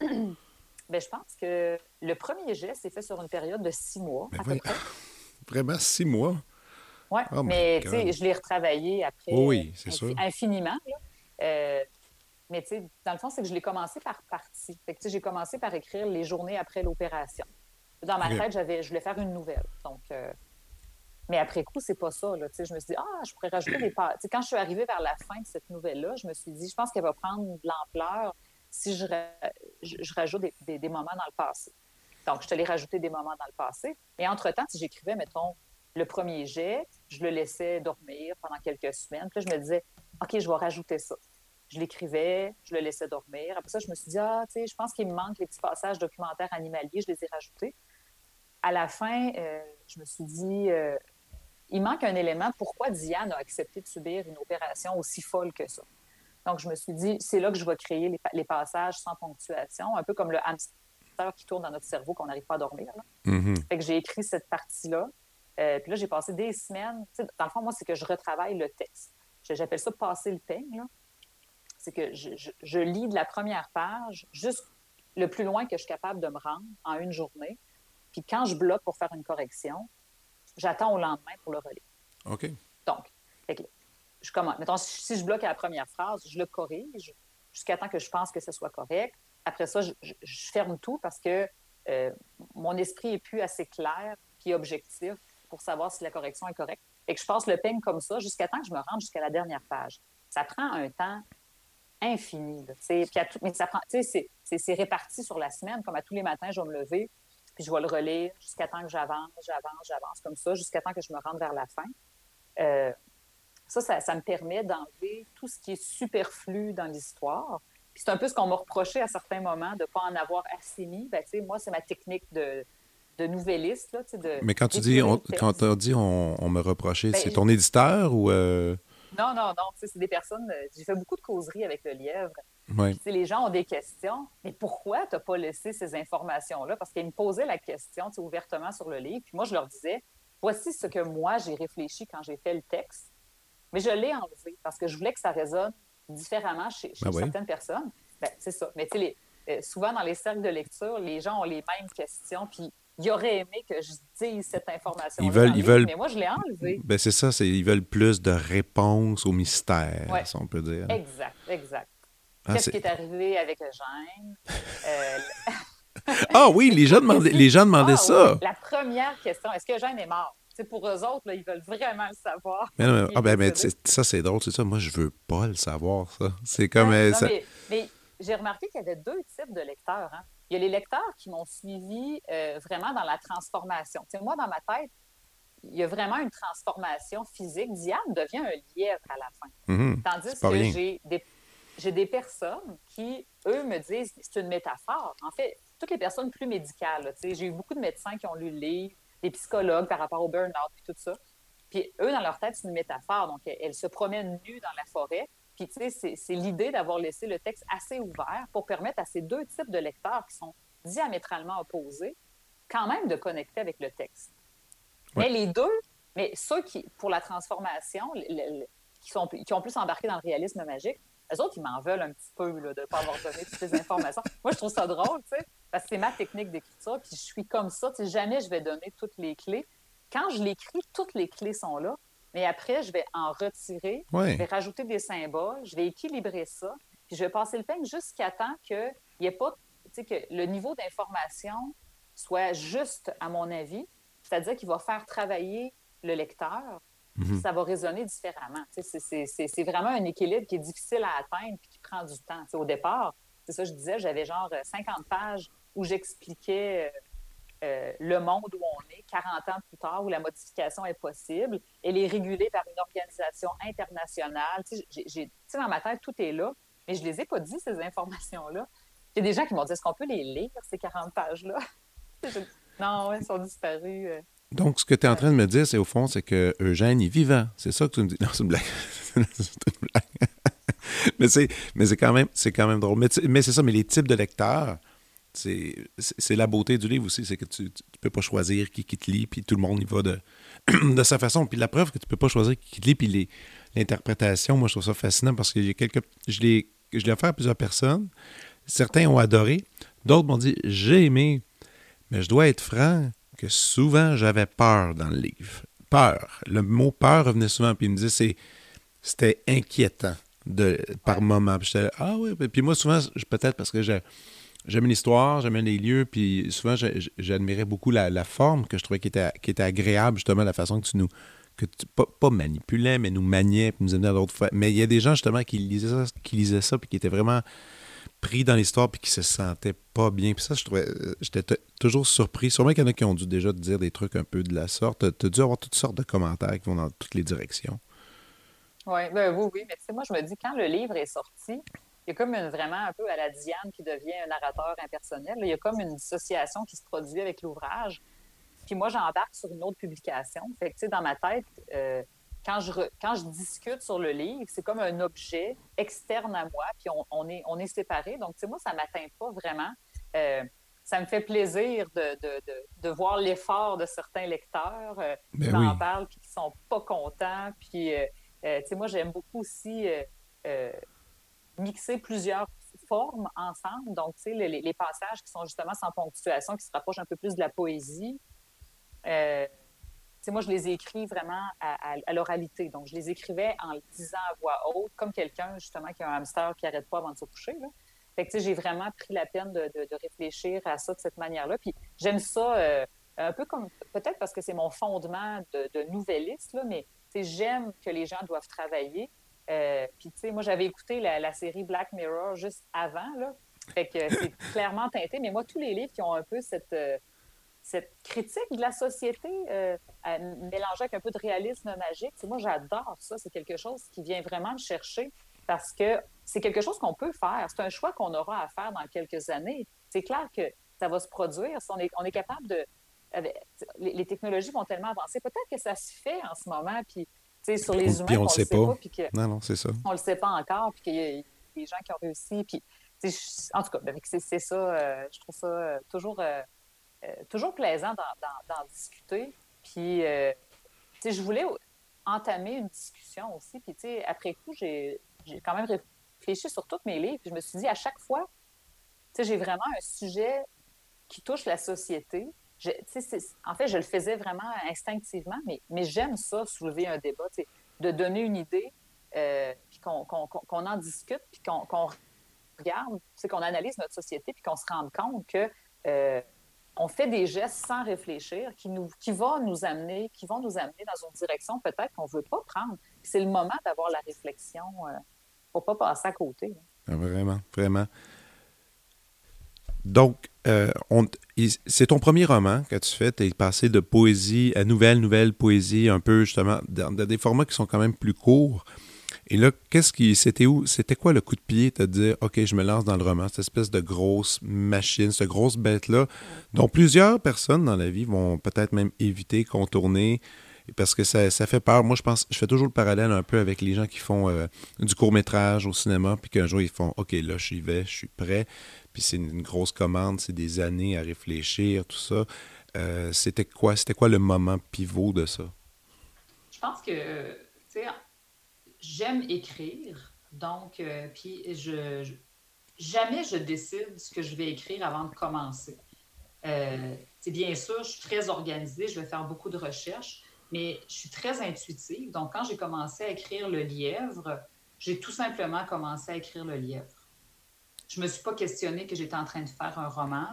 ben, je pense que le premier geste est fait sur une période de six mois. Ben Vraiment six mois? Oui, oh mais je l'ai retravaillé après oh oui, c'est sûr. infiniment. Euh, mais dans le fond, c'est que je l'ai commencé par partie. j'ai commencé par écrire les journées après l'opération. Dans ma tête, j'avais, je voulais faire une nouvelle. Donc, euh, mais après coup, c'est pas ça. Là. Je me suis dit, ah, je pourrais rajouter des pages. Quand je suis arrivée vers la fin de cette nouvelle-là, je me suis dit, je pense qu'elle va prendre de l'ampleur si je, rajoute des, des, moments dans le passé. Donc, je te l'ai rajouté des moments dans le passé. Et entre-temps, si j'écrivais, mettons, le premier jet, je le laissais dormir pendant quelques semaines. Puis là, je me disais, OK, je vais rajouter ça je l'écrivais, je le laissais dormir. Après ça, je me suis dit, ah, tu sais, je pense qu'il me manque les petits passages documentaires animaliers, je les ai rajoutés. À la fin, euh, je me suis dit, euh, il manque un élément. Pourquoi Diane a accepté de subir une opération aussi folle que ça? Donc, je me suis dit, c'est là que je vais créer les, passages sans ponctuation, un peu comme le hamster qui tourne dans notre cerveau qu'on n'arrive pas à dormir. Mm-hmm. Fait que j'ai écrit cette partie-là. Euh, puis là, j'ai passé des semaines. Dans le fond, moi, c'est que je retravaille le texte. J'appelle ça passer le peigne. C'est que je, lis de la première page juste le plus loin que je suis capable de me rendre en une journée. Puis quand je bloque pour faire une correction, j'attends au lendemain pour le relire. OK. Donc, je commence. Mettons, si je bloque à la première phrase, je le corrige jusqu'à temps que je pense que ce soit correct. Après ça, je, ferme tout parce que euh, mon esprit est plus assez clair puis objectif pour savoir si la correction est correcte. Et que je passe le peigne comme ça jusqu'à temps que je me rende jusqu'à la dernière page. Ça prend un temps infini. mais ça prend, c'est réparti sur la semaine. Comme à tous les matins, je vais me lever, puis je vais le relire jusqu'à temps que j'avance, j'avance, j'avance comme ça, jusqu'à temps que je me rende vers la fin. Euh, ça, ça, me permet d'enlever tout ce qui est superflu dans l'histoire. Puis c'est un peu ce qu'on m'a reproché à certains moments de ne pas en avoir assez mis. Ben, moi, c'est ma technique de, de nouvelliste. Là, de, Mais quand tu dis, on, quand on dit on, me reprochait, ben, c'est ton éditeur ou... Euh? Non, non, non. C'est des personnes. Euh, j'ai fait beaucoup de causeries avec le lièvre. les gens ont des questions. Mais pourquoi tu n'as pas laissé ces informations-là? Parce qu'ils me posaient la question ouvertement sur le livre. Puis moi, je leur disais voici ce que moi, j'ai réfléchi quand j'ai fait le texte. Mais je l'ai enlevé parce que je voulais que ça résonne différemment chez, ben certaines personnes. Ben, c'est ça. Mais tu sais, euh, souvent dans les cercles de lecture, les gens ont les mêmes questions. Puis ils auraient aimé que je dise cette information. Ils veulent, ils veulent. Mais moi, je l'ai enlevé. Ben, c'est ça, ils veulent plus de réponses au mystère, si on peut dire. Exact, exact. Ah, Qu'est-ce qui est arrivé avec Eugène? Euh... ah oui, les gens demandaient, les gens demandaient ah ça. La première question, est-ce que Eugène est mort? C'est pour eux autres, là, ils veulent vraiment le savoir. Mais non, mais, ah, ben, ça, c'est drôle, c'est ça. Moi, je veux pas le savoir, ça. C'est comme. Euh, ça... mais j'ai remarqué qu'il y avait deux types de lecteurs. Hein. Il y a les lecteurs qui m'ont suivi euh, vraiment dans la transformation. moi, dans ma tête, il y a vraiment une transformation physique. Diane devient un lièvre à la fin. Mhm. Tandis que j'ai des, j'ai des personnes qui, eux, me disent c'est une métaphore. En fait, toutes les personnes plus médicales, j'ai eu beaucoup de médecins qui ont lu le livre, des psychologues par rapport au burn-out et tout ça. Puis eux, dans leur tête, c'est une métaphore. Donc, elles se promènent nues dans la forêt, puis, tu sais, c'est l'idée d'avoir laissé le texte assez ouvert pour permettre à ces deux types de lecteurs qui sont diamétralement opposés, quand même de connecter avec le texte. Mais les deux, mais ceux qui, pour la transformation, qui, sont, qui ont plus embarqué dans le réalisme magique, eux autres, ils m'en veulent un petit peu là, de ne pas avoir donné toutes ces informations. Moi, je trouve ça drôle, tu sais, parce que c'est ma technique d'écriture, puis je suis comme ça, tu sais, jamais je vais donner toutes les clés. Quand je l'écris, toutes les clés sont là, mais après, je vais en retirer, je vais rajouter des symboles, je vais équilibrer ça, puis je vais passer le peigne jusqu'à temps qu'il n'y ait pas, tu sais, que le niveau d'information soit juste, à mon avis, c'est-à-dire qu'il va faire travailler le lecteur, mhm. ça va résonner différemment. C'est vraiment un équilibre qui est difficile à atteindre et qui prend du temps. au départ, c'est ça que je disais, j'avais genre 50 pages où j'expliquais euh, euh, le monde où on est 40 ans plus tard, où la modification est possible. Elle est régulée par une organisation internationale. Tu sais, dans ma tête, tout est là, mais je ne les ai pas dit, ces informations-là. Il y a des gens qui m'ont dit, est-ce qu'on peut les lire, ces 40 pages-là? non, elles sont disparues. Euh. Donc, ce que tu es en train de me dire, c'est au fond, c'est que Eugène est vivant. C'est ça que tu me dis. Non, c'est une blague. c'est une blague. mais c'est, quand même, quand même drôle. Mais c'est ça, mais les types de lecteurs, c'est la beauté du livre aussi, c'est que tu ne peux pas choisir qui, qui, te lit, puis tout le monde y va de, sa façon. Puis la preuve que tu peux pas choisir qui te lit, puis l'interprétation, moi je trouve ça fascinant parce que quelques, je l'ai offert à plusieurs personnes. Certains ont adoré, d'autres m'ont dit j'ai aimé, mais je dois être franc que souvent j'avais peur dans le livre. Peur. Le mot peur revenait souvent, puis il me disait c'était inquiétant de, par moment. Puis ah oui, puis moi souvent, peut-être parce que j'ai j'aimais l'histoire, j'aimais les lieux, puis souvent j'admirais beaucoup la, forme que je trouvais qui était, qui était agréable, justement, la façon que tu nous. que tu, pas, manipulais, mais nous maniais, puis nous amenait à d'autres fois. Mais il y a des gens, justement, qui lisaient ça, qui lisaient ça puis qui étaient vraiment pris dans l'histoire, puis qui se sentaient pas bien. Puis ça, je trouvais. J'étais toujours surpris. Sûrement qu'il y en a qui ont dû déjà te dire des trucs un peu de la sorte. Tu as dû avoir toutes sortes de commentaires qui vont dans toutes les directions. Ouais, ben, oui, oui, mais tu sais, moi, je me dis, quand le livre est sorti, il y a comme vraiment un peu à la Diane qui devient un narrateur impersonnel. Il y a comme une dissociation qui se produit avec l'ouvrage. Puis moi, j'embarque sur une autre publication. Fait que, tu sais, dans ma tête, euh, quand je, quand je discute sur le livre, c'est comme un objet externe à moi, puis on, on est, on est séparés. Donc, tu sais, moi, ça ne m'atteint pas vraiment. Euh, ça me fait plaisir de, de, de, de voir l'effort de certains lecteurs euh, ben qui m'en parlent, puis qui ne sont pas contents. Puis, tu sais, moi, j'aime beaucoup aussi mixer plusieurs formes ensemble. Donc, tu sais, les, passages qui sont justement sans ponctuation, qui se rapprochent un peu plus de la poésie. Euh, moi, je les écris vraiment à, l'oralité. Donc, je les écrivais en le disant à voix haute, comme quelqu'un, justement, qui a un hamster qui n'arrête pas avant de se coucher. Là. Fait que, j'ai vraiment pris la peine de, réfléchir à ça de cette manière-là. Puis, j'aime ça euh, un peu comme, peut-être parce que c'est mon fondement de, de nouvelliste, là, mais j'aime que les gens doivent travailler. Euh, puis, tu sais, moi, j'avais écouté la, série Black Mirror juste avant, là. Fait que c'est clairement teinté. Mais moi, tous les livres qui ont un peu cette, euh, cette critique de la société euh, mélangée avec un peu de réalisme magique, moi, j'adore ça. C'est quelque chose qui vient vraiment me chercher parce que c'est quelque chose qu'on peut faire. C'est un choix qu'on aura à faire dans quelques années. C'est clair que ça va se produire. Si on est, on est capable de... les, technologies vont tellement avancer. Peut-être que ça se fait en ce moment, puis sur les humains, on, le sait pas. non, non, c'est ça. On le sait pas encore, puis qu'il y a des gens qui ont réussi. Puis, en tout cas, ben, c'est ça. Euh, je trouve ça euh, toujours, euh, toujours plaisant d'en discuter. Puis, je voulais entamer une discussion aussi. Puis, après coup, j'ai quand même réfléchi sur tous mes livres. Puis, je me suis dit, à chaque fois, j'ai vraiment un sujet qui touche la société en fait, je le faisais vraiment instinctivement, mais, mais j'aime ça, soulever un débat, de donner une idée, euh, puis qu'on en discute, puis qu'on regarde, qu'on analyse notre société, puis qu'on se rende compte que euh, on fait des gestes sans réfléchir, qui, nous, qui, vont nous amener, qui vont nous amener dans une direction peut-être qu'on ne veut pas prendre. C'est le moment d'avoir la réflexion euh, pour ne pas passer à côté. Ah, vraiment, vraiment. Donc, euh, c'est ton premier roman que tu fais. Tu es passé de poésie à nouvelle, nouvelle poésie, un peu justement, dans, des formats qui sont quand même plus courts. Et là, qu'est-ce qui. C'était où C'était quoi le coup de pied de dire OK, je me lance dans le roman, cette espèce de grosse machine, cette grosse bête-là, dont plusieurs personnes dans la vie vont peut-être même éviter, contourner, parce que ça, fait peur. Moi, je pense, je fais toujours le parallèle un peu avec les gens qui font euh, du court-métrage au cinéma, puis qu'un jour ils font OK, là, j'y vais, je suis prêt puis c'est une grosse commande, c'est des années à réfléchir, tout ça. Euh, c'était quoi, c'était quoi le moment pivot de ça? Je pense que, tu sais, j'aime écrire, donc, euh, puis je, jamais je décide ce que je vais écrire avant de commencer. Euh, bien sûr, je suis très organisée, je vais faire beaucoup de recherches, mais je suis très intuitive. Donc, quand j'ai commencé à écrire Le Lièvre, j'ai tout simplement commencé à écrire Le Lièvre je me suis pas questionné que j'étais en train de faire un roman.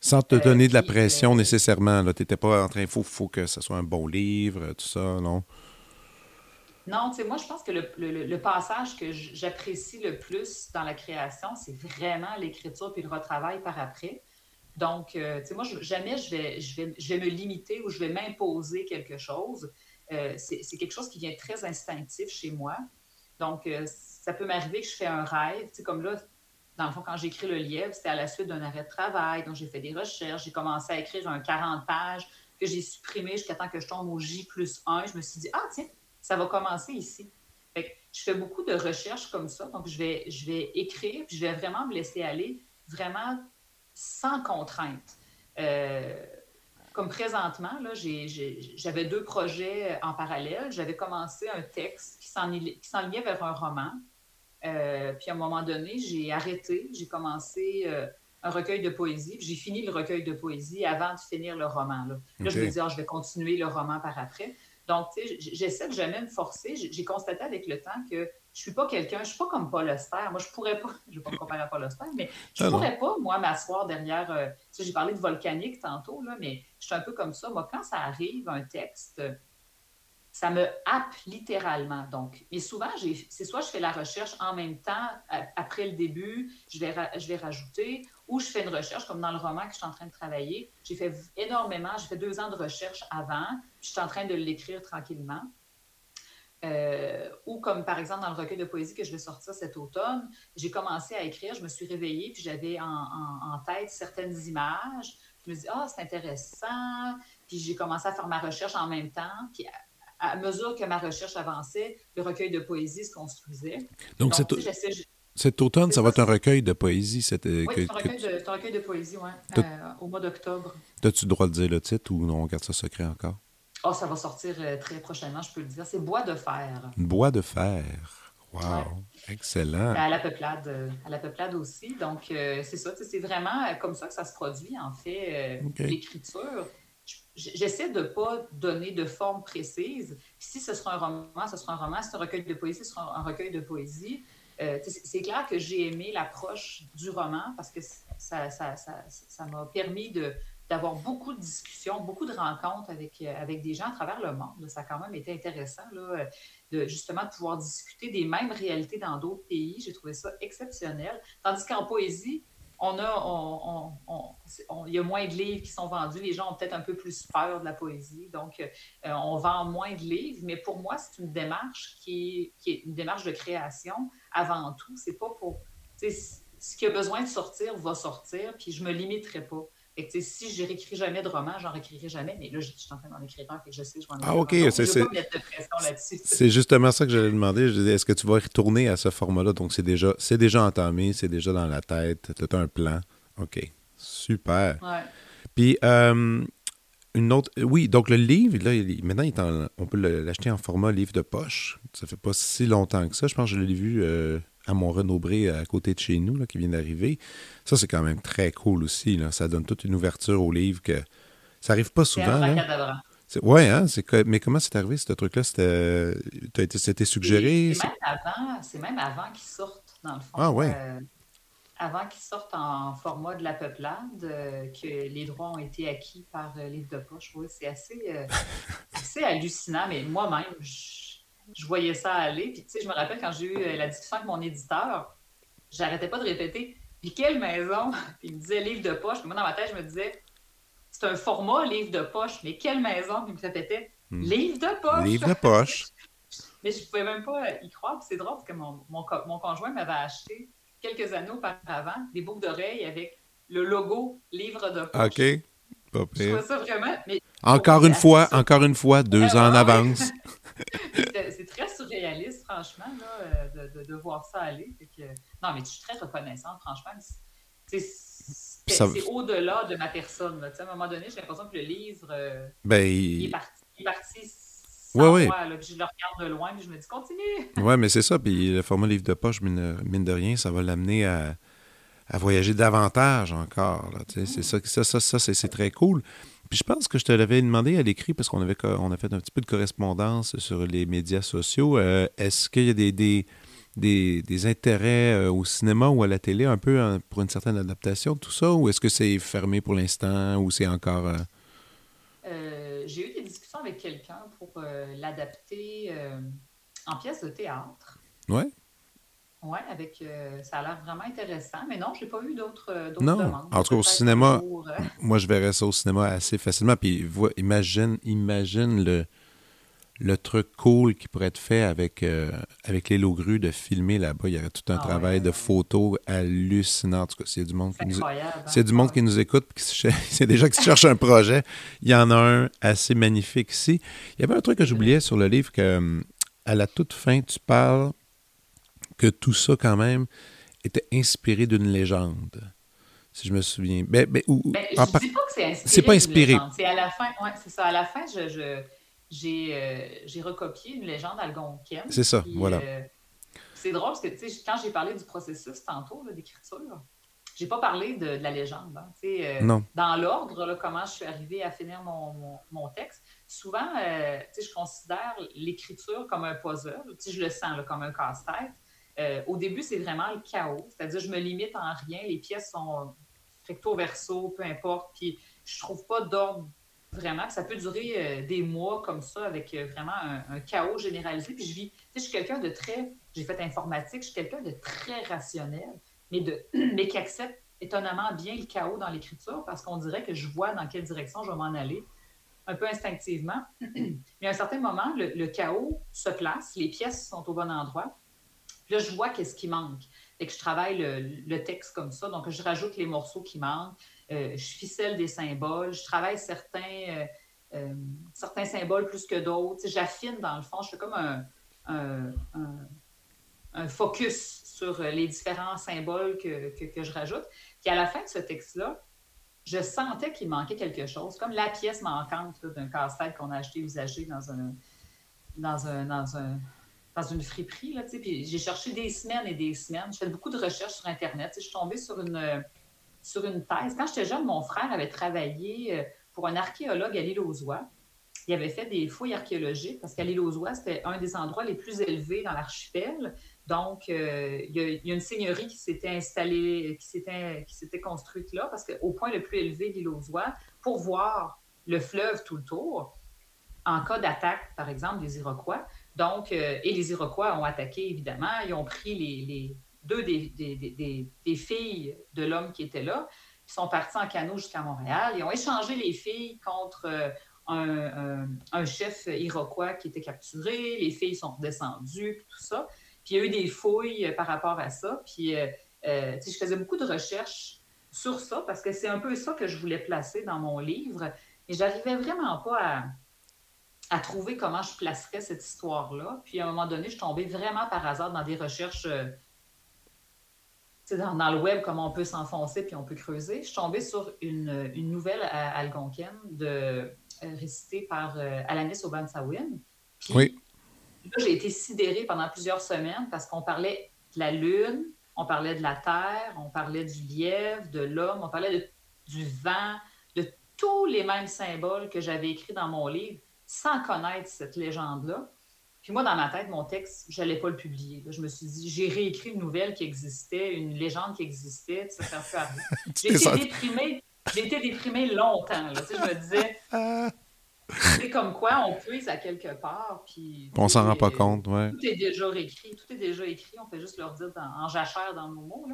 Sans te donner de la euh, pression euh, nécessairement. Tu n'étais pas en train, il faut, faut, que ce soit un bon livre, tout ça, non? Non, tu sais, moi, je pense que le, passage que j'apprécie le plus dans la création, c'est vraiment l'écriture puis le retravail par après. Donc, euh, tu sais, moi, jamais je vais, je, vais, je vais me limiter ou je vais m'imposer quelque chose. c'est quelque chose qui vient très instinctif chez moi. Donc, ça peut m'arriver que je fais un rêve. Tu sais, comme là, dans le fond, quand j'ai écrit Le Lièvre, c'était à la suite d'un arrêt de travail. Donc, j'ai fait des recherches. J'ai commencé à écrire un 40 pages que j'ai supprimé jusqu'à temps que je tombe au J plus 1. Je me suis dit, ah, tiens, ça va commencer ici. Je fais beaucoup de recherches comme ça. Donc, je vais, je vais écrire, puis je vais vraiment me laisser aller, vraiment sans contrainte. Euh, comme présentement, j'avais deux projets en parallèle. J'avais commencé un texte qui s'enlignait vers un roman. Euh, puis à un moment donné, j'ai arrêté, j'ai commencé euh, un recueil de poésie, j'ai fini le recueil de poésie avant de finir le roman. Là, je me dire, je vais continuer le roman par après. Donc, tu sais, j'essaie de jamais me forcer. J'ai constaté avec le temps que je suis pas quelqu'un, je suis pas comme Paul Auster. Moi, je pourrais pas, je vais pas me comparer à Paul Auster, mais je ne pourrais pas, moi, m'asseoir derrière. Euh, tu sais, j'ai parlé de volcanique tantôt, là, mais je suis un peu comme ça. Moi, quand ça arrive, un texte, ça me happe littéralement. Donc, mais souvent, c'est soit je fais la recherche en même temps, après le début, je vais, je vais rajouter, ou je fais une recherche, comme dans le roman que je suis en train de travailler. J'ai fait énormément, j'ai fait deux ans de recherche avant, puis je suis en train de l'écrire tranquillement. Euh, ou comme par exemple dans le recueil de poésie que je vais sortir cet automne, j'ai commencé à écrire, je me suis réveillée, puis j'avais en, tête certaines images. Je me dis, ah, c'est intéressant. Puis j'ai commencé à faire ma recherche en même temps. Puis à mesure que ma recherche avançait, le recueil de poésie se construisait. Donc, c'est cet automne, ça va être un recueil de poésie. Cette, oui, c'est un, recueil de poésie, oui, au mois d'octobre. As-tu le droit de dire le titre ou on garde ça secret encore? Oh, ça va sortir très prochainement, je peux le dire. C'est Bois de fer. Bois de fer. Wow, excellent. À la peuplade, euh, à la peuplade aussi. Donc, euh, c'est ça, c'est vraiment euh, comme ça que ça se produit, en fait, l'écriture. J'essaie de ne pas donner de forme précise. si ce sera un roman, ce sera un roman. Si c'est un recueil de poésie, ce sera un recueil de poésie. c'est clair que j'ai aimé l'approche du roman parce que ça m'a ça, ça, permis de, d'avoir beaucoup de discussions, beaucoup de rencontres avec, euh, avec des gens à travers le monde. Ça a quand même été intéressant, là, de justement de pouvoir discuter des mêmes réalités dans d'autres pays. J'ai trouvé ça exceptionnel. Tandis qu'en poésie, on a, on, il y a moins de livres qui sont vendus. Les gens ont peut-être un peu plus peur de la poésie. Donc, euh, on vend moins de livres. Mais pour moi, c'est une démarche qui qui est, une démarche de création avant tout. C'est pas pour. Ce qui a besoin de sortir va sortir, puis je me limiterai pas. Que, si je réécris jamais de roman, j'en réécrirai jamais. Mais là, je, suis en train d'en écrire un, et je sais, je vais en Ah, OK. C'est justement ça que j'allais demander. Je est-ce que tu vas retourner à ce format-là? Donc, c'est déjà, déjà entamé, c'est déjà dans la tête, tu as un plan. OK. Super. Ouais. Puis, euh, une autre. Oui, donc le livre, là, maintenant, on peut l'acheter en format livre de poche. Ça fait pas si longtemps que ça. Je pense que je l'ai vu. Euh, à mon Renaud-Bré à côté de chez nous, là, qui vient d'arriver. Ça, c'est quand même très cool aussi. Là. Ça donne toute une ouverture au livre que ça arrive pas souvent. Oui, hein, mais comment c'est arrivé ce truc-là? C'était suggéré? C'est même avant, même avant qu'ils sortent, dans le fond. Ah ouais. Euh, avant qu'ils sortent en format de la peuplade, euh, que les droits ont été acquis par euh, Livre de Poche. Oui, c'est assez, assez hallucinant, mais moi-même, je je voyais ça aller. Puis, tu sais, je me rappelle quand j'ai eu euh, la discussion avec mon éditeur, j'arrêtais pas de répéter Puis, quelle maison? Puis, il me disait livre de poche. Puis, moi, dans ma tête, je me disais C'est un format livre de poche, mais quelle maison? Puis, il me répétait hmm. Livre de poche Livre de poche. mais je pouvais même pas y croire. Puis, c'est drôle parce que mon, mon, mon conjoint m'avait acheté quelques années auparavant des boucles d'oreilles avec le logo livre de poche. OK. Pas pire. Je ça vraiment. Mais encore une fois, encore une fois, deux ans en avance. c'est très surréaliste, franchement, là, de, de, voir ça aller. non, mais je suis très reconnaissante, franchement. C'est au-delà de ma personne. À un moment donné, j'ai l'impression que le livre euh, ben, il... est parti. Il est parti sans ouais, moi, là, puis je le regarde de loin, puis je me dis continue. oui, mais c'est ça. Puis le format livre de poche, mine, mine de rien, ça va l'amener à, à, voyager davantage encore. C'est ça, ça, ça, ça c'est très cool. Puis je pense que je te l'avais demandé à l'écrit parce qu'on avait on a fait un petit peu de correspondance sur les médias sociaux. Euh, est-ce qu'il y a des, des, des, intérêts euh, au cinéma ou à la télé un peu hein, pour une certaine adaptation de tout ça ou est-ce que c'est fermé pour l'instant ou c'est encore. Euh? J'ai eu des discussions avec quelqu'un pour l'adapter en pièce de théâtre. Ouais. Oui, avec euh, ça a l'air vraiment intéressant. Mais non, je n'ai pas eu d'autres euh, non. demandes. En tout cas, au cinéma, euh, moi, je verrais ça au cinéma assez facilement. Puis imagine, imagine le, le truc cool qui pourrait être fait avec, avec les lots de filmer là-bas. Il y aurait tout un ah travail de photo hallucinant. En tout cas, c'est du monde qui nous, c'est hein? du monde qui nous écoute. C'est des gens qui cherchent un projet. Il y en a un assez magnifique ici. Il y avait un truc que j'oubliais sur le livre que à la toute fin, tu parles que tout ça, quand même, était inspiré d'une légende. Si je me souviens. Ben, ben, ou, ben, je ne dis pas que c'est inspiré. C'est pas inspiré. C'est à la fin, ouais, c'est ça. À la fin, je, je j'ai, euh, j'ai recopié une légende algonquienne. C'est ça, voilà. Euh, c'est drôle parce que, tu sais, quand j'ai parlé du processus tantôt d'écriture, j'ai pas parlé de, la légende. Hein, euh, non. Dans l'ordre, comment je suis arrivée à finir mon, mon, texte. Souvent, je considère l'écriture comme un puzzle. Je le sens comme un casse-tête. Euh, au début, c'est vraiment le chaos. C'est-à-dire, je me limite en rien. Les pièces sont recto verso, peu importe. Puis, je trouve pas d'ordre vraiment. Ça peut durer euh, des mois comme ça avec euh, vraiment un, chaos généralisé. Puis, je vis. Tu sais, je suis quelqu'un de très. J'ai fait informatique. Je suis quelqu'un de très rationnel, mais, de, mais qui accepte étonnamment bien le chaos dans l'écriture parce qu'on dirait que je vois dans quelle direction je vais m'en aller un peu instinctivement. Mais à un certain moment, le chaos se place, les pièces sont au bon endroit. Puis là, je vois qu'est-ce qui manque. Et que je travaille le, texte comme ça. Donc, je rajoute les morceaux qui manquent. Euh, je ficelle des symboles. Je travaille certains, euh, certains symboles plus que d'autres. J'affine dans le fond, je fais comme un, un, focus sur les différents symboles que, que, je rajoute. Puis à la fin de ce texte-là, je sentais qu'il manquait quelque chose, comme la pièce manquante d'un casse-tête qu'on a acheté usagé dans un, dans un, dans une friperie. Là, puis j'ai cherché des semaines et des semaines. Je fais beaucoup de recherches sur Internet. Je suis tombée sur une, sur une thèse. Quand j'étais jeune, mon frère avait travaillé euh, pour un archéologue à l'île aux Oies. Il avait fait des fouilles archéologiques parce qu'à l'île aux Oies, c'était un des endroits les plus élevés dans l'archipel. Donc, euh, il, y a, une seigneurie qui s'était installée, qui s'était, qui s'était construite là, parce qu'au point le plus élevé de l'île aux Oies, pour voir le fleuve tout le tour, en cas d'attaque, par exemple, des Iroquois. Donc, euh, et les Iroquois ont attaqué, évidemment. Ils ont pris les, deux des, filles de l'homme qui était là. Ils sont partis en canot jusqu'à Montréal. Ils ont échangé les filles contre euh, un, chef iroquois qui était capturé. Les filles sont redescendues, tout ça. Puis il y a eu des fouilles par rapport à ça. Puis euh, je faisais beaucoup de recherches sur ça parce que c'est un peu ça que je voulais placer dans mon livre. Et j'arrivais vraiment pas à à trouver comment je placerais cette histoire-là. Puis à un moment donné, je tombais vraiment par hasard dans des recherches euh, dans, dans, le web, comment on peut s'enfoncer puis on peut creuser. Je suis tombée sur une, une nouvelle algonquienne de, euh, récitée par euh, Alanis Obansawin. oui. Là, j'ai été sidérée pendant plusieurs semaines parce qu'on parlait de la Lune, on parlait de la Terre, on parlait du lièvre, de l'homme, on parlait du vent, de tous les mêmes symboles que j'avais écrits dans mon livre sans connaître cette légende-là. Puis moi, dans ma tête, mon texte, je n'allais pas le publier. Je me suis dit, j'ai réécrit une nouvelle qui existait, une légende qui existait, ça ne sert plus J'ai été déprimée, j'ai été déprimée longtemps. je me disais, c'est comme quoi on puise à quelque part, puis... On s'en rend pas compte, ouais. Tout est déjà écrit, tout est déjà écrit, on fait juste leur dire en jachère dans nos mots.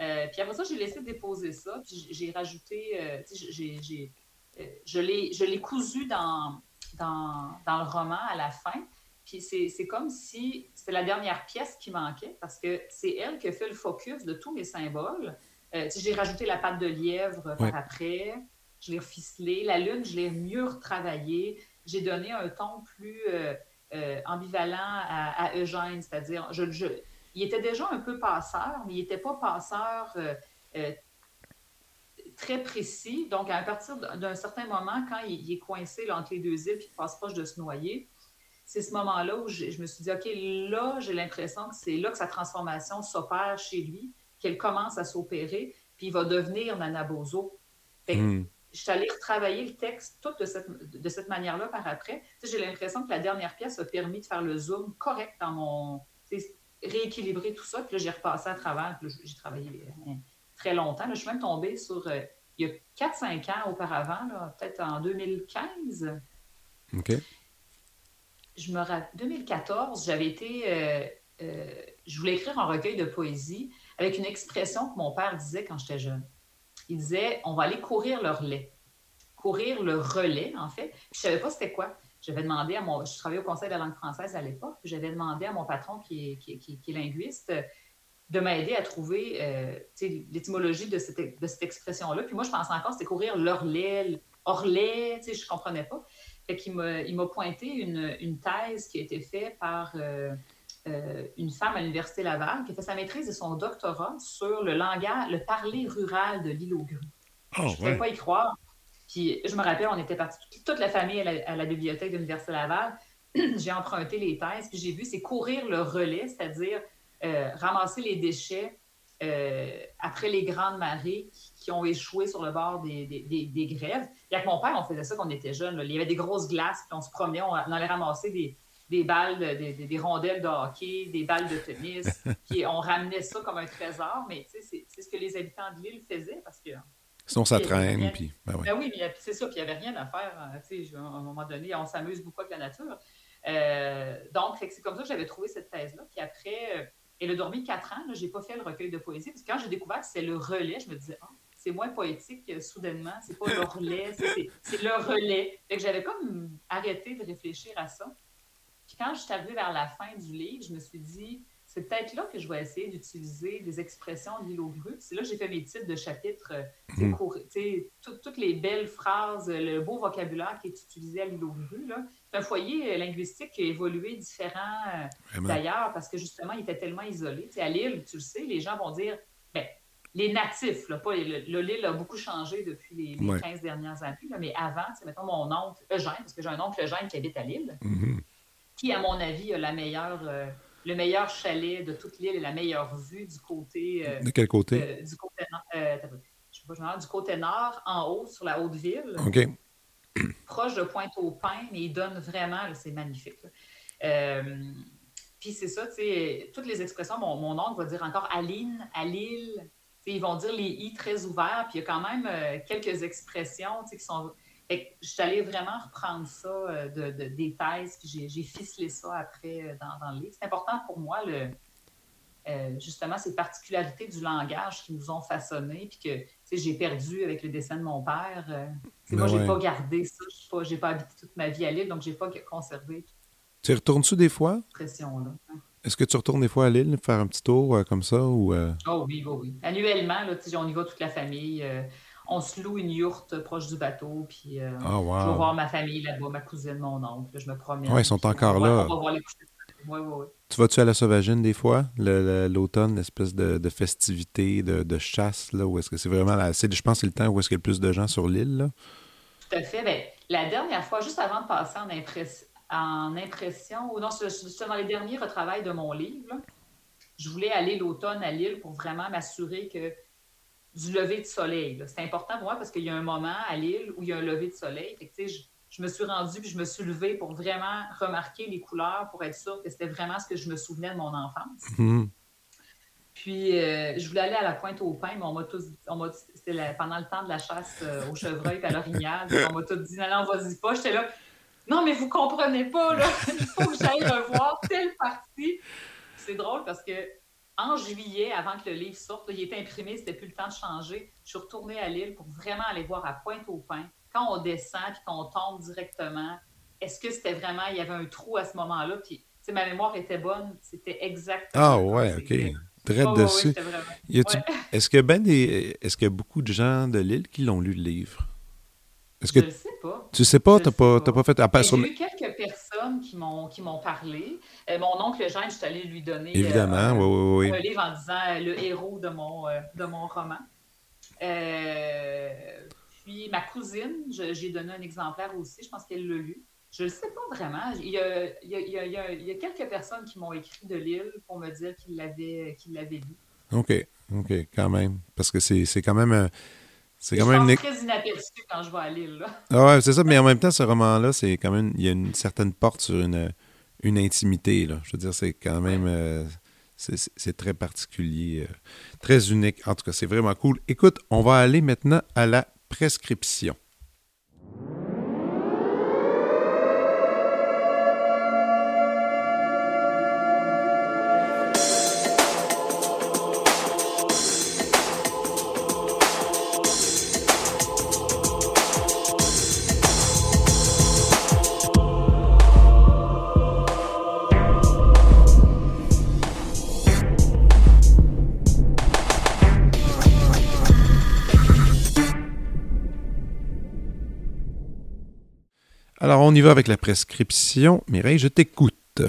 Euh, puis après ça, j'ai laissé déposer ça, puis j'ai rajouté, euh, j'ai, euh, je l'ai cousu dans dans, le roman à la fin. Puis c'est comme si c'était la dernière pièce qui manquait parce que c'est elle qui a fait le focus de tous mes symboles. Euh, j'ai rajouté la patte de lièvre par après, je l'ai reficelé. La lune, je l'ai mieux retravaillée. J'ai donné un ton plus euh, euh, ambivalent à, Eugène, c'est-à-dire, je, je, il était déjà un peu passeur, mais il n'était pas passeur très précis. Donc, à partir d'un certain moment, quand il, est coincé entre les deux îles et qu'il passe proche de se noyer, c'est ce moment-là où je, me suis dit, OK, là, j'ai l'impression que c'est là que sa transformation s'opère chez lui, qu'elle commence à s'opérer, puis il va devenir Nanabozo. Fait hmm. je suis allée retravailler le texte tout de cette, de cette manière-là par après. j'ai l'impression que la dernière pièce a permis de faire le zoom correct dans mon... rééquilibrer tout ça, puis là, j'ai repassé à travers, puis j'ai travaillé hein, très longtemps. je suis même tombée sur, euh, il y a 4-5 ans auparavant, peut-être en 2015. OK. Je me 2014, j'avais été. Euh, euh, je voulais écrire un recueil de poésie avec une expression que mon père disait quand j'étais jeune. Il disait on va aller courir le relais. Courir le relais, en fait. Je ne savais pas c'était quoi. J'avais demandé à mon. Je travaillais au Conseil de la langue française à l'époque. J'avais demandé à mon patron, qui est, qui, qui est linguiste, de m'aider à trouver euh, l'étymologie de cette, de cette expression-là. Puis moi, je pensais encore, c'était courir l'orlet, orlet, je ne comprenais pas. Fait qu'il m'a pointé une, une, thèse qui a été faite par euh, euh, une femme à l'Université Laval qui a fait sa maîtrise et son doctorat sur le langage, le parler rural de l'île aux grues. Oh, je ne pouvais pas y croire. Puis je me rappelle, on était partis, toute la famille à la, à la bibliothèque de l'Université Laval. j'ai emprunté les thèses, puis j'ai vu, c'est courir le relais, c'est-à-dire euh, ramasser les déchets euh, après les grandes marées qui, ont échoué sur le bord des, des, grèves. Et avec mon père, on faisait ça quand on était jeunes. Il y avait des grosses glaces, puis on se promenait, on, allait ramasser des, des balles, des, rondelles de hockey, des balles de tennis, puis on ramenait ça comme un trésor, mais c'est ce que les habitants de l'île faisaient parce que. Sinon, ça traîne, puis. Ben, ben oui, mais c'est ça, puis il n'y avait rien à faire. Hein, à un moment donné, on s'amuse beaucoup avec la nature. Euh, donc, c'est comme ça que j'avais trouvé cette thèse-là. Puis après, elle a dormi quatre ans. Je n'ai pas fait le recueil de poésie. Parce que quand j'ai découvert que c'est le relais, je me disais, ah, c'est moins poétique soudainement. C'est pas le relais, c'est le relais. Fait que j'avais comme arrêté de réfléchir à ça. Puis quand je suis arrivée vers la fin du livre, je me suis dit, c'est peut-être là que je vais essayer d'utiliser des expressions de l'île aux grues. C'est là que j'ai fait mes titres de chapitres, euh, mm. toutes les belles phrases, le beau vocabulaire qui est utilisé à l'île aux grues. Un foyer euh, linguistique qui a évolué différent euh, d'ailleurs parce que justement, il était tellement isolé. à l'île, tu le sais, les gens vont dire, ben, les natifs, là, pas, le, l'île a beaucoup changé depuis les, 15 dernières années, mais avant, c'est mettons mon oncle Eugène, parce que j'ai un oncle Eugène qui habite à l'île, mm-hmm. qui, à mon avis, a la meilleure le meilleur chalet de toute l'île et la meilleure vue du côté. Euh, de quel côté? Euh, du côté nord. Euh, je sais pas, du côté nord, en haut, sur la haute ville. OK. Proche de Pointe-au-Pin, mais il donne vraiment, c'est magnifique. puis c'est ça, tu sais, toutes les expressions, mon, oncle va dire encore Aline, à l'île. Ils vont dire les i très ouverts, puis il y a quand même quelques expressions qui sont je suis vraiment reprendre ça euh, de, des thèses, puis j'ai ficelé ça après euh, dans, dans le livre. C'est important pour moi, le, euh, justement, ces particularités du langage qui nous ont façonnés, puis que j'ai perdu avec le dessin de mon père. Ben moi, je n'ai pas gardé ça. Je n'ai pas, habité toute ma vie à Lille, donc je n'ai pas conservé. Tu retournes-tu des fois? Pression, là. Hein. Est-ce que tu retournes des fois à Lille, faire un petit tour comme ça? Ou, Oh oui, oui, oui. Annuellement, là, on y va toute la famille on se loue une yourte proche du bateau, puis euh, ah, je vais voir ma famille là-bas, ma cousine, mon oncle, je me promène. Oui, ils sont encore là. On va voir les oui, oui, Tu vas-tu à la Sauvagine des fois, l'automne, l'espèce de, de, festivité, de, chasse, là, où est-ce que c'est vraiment, la, je pense que c'est le temps où est-ce qu'il y a le plus de gens sur l'île, Tout à fait. Bien, la dernière fois, juste avant de passer en, en impression, ou non, c'est dans les derniers retravails de mon livre, je voulais aller l'automne à l'île pour vraiment m'assurer que du lever de soleil. C'est important pour moi parce qu'il y a un moment à Lille où il y a un lever de soleil. Je, me suis rendue puis je me suis levée pour vraiment remarquer les couleurs pour être sûre que c'était vraiment ce que je me souvenais de mon enfance. Mm-hmm. Puis, euh, je voulais aller à la pointe au pain, mais on m'a tous c'était pendant le temps de la chasse euh, au chevreuil et à l'orignal. On m'a tous dit, non, non, vas-y pas. J'étais là, non, mais vous comprenez pas, là. Il faut que j'aille revoir telle partie. C'est drôle parce que en juillet, avant que le livre sorte, il était imprimé, c'était plus le temps de changer. Je suis retournée à Lille pour vraiment aller voir à Pointe-au-Pin. Quand on descend et qu'on tombe directement, est-ce que c'était vraiment, il y avait un trou à ce moment-là? Puis, ma mémoire était bonne, c'était exactement. Ah, ouais, OK. Très dessus. Est-ce qu'il y a beaucoup de gens de Lille qui l'ont lu le livre? je ne sais pas. Tu sais pas? Tu n'as pas, pas, fait... J'ai lu quelques personnes qui m'ont parlé. Euh, mon oncle Jean, je suis allée lui donner Évidemment, euh, oui, oui, un livre en disant euh, le héros de mon, de mon roman. Puis ma cousine, j'ai donné un exemplaire aussi. Je pense qu'elle l'a lu. Je ne sais pas vraiment. Il y a, il y a, il y a, il y a quelques personnes qui m'ont écrit de Lille pour me dire qu'ils l'avaient lu. OK, OK, quand même. Parce que c'est quand même c'est quand même très inaperçu quand je vais à Lille. Ah ouais, c'est ça, mais en même temps, ce roman-là, c'est quand même. Il y a une certaine porte sur une, une intimité. Là. Je veux dire, c'est quand même. Euh, c'est très particulier, euh, très unique. En tout cas, c'est vraiment cool. Écoute, on va aller maintenant à la prescription. Alors, on y va avec la prescription. Mireille, je t'écoute.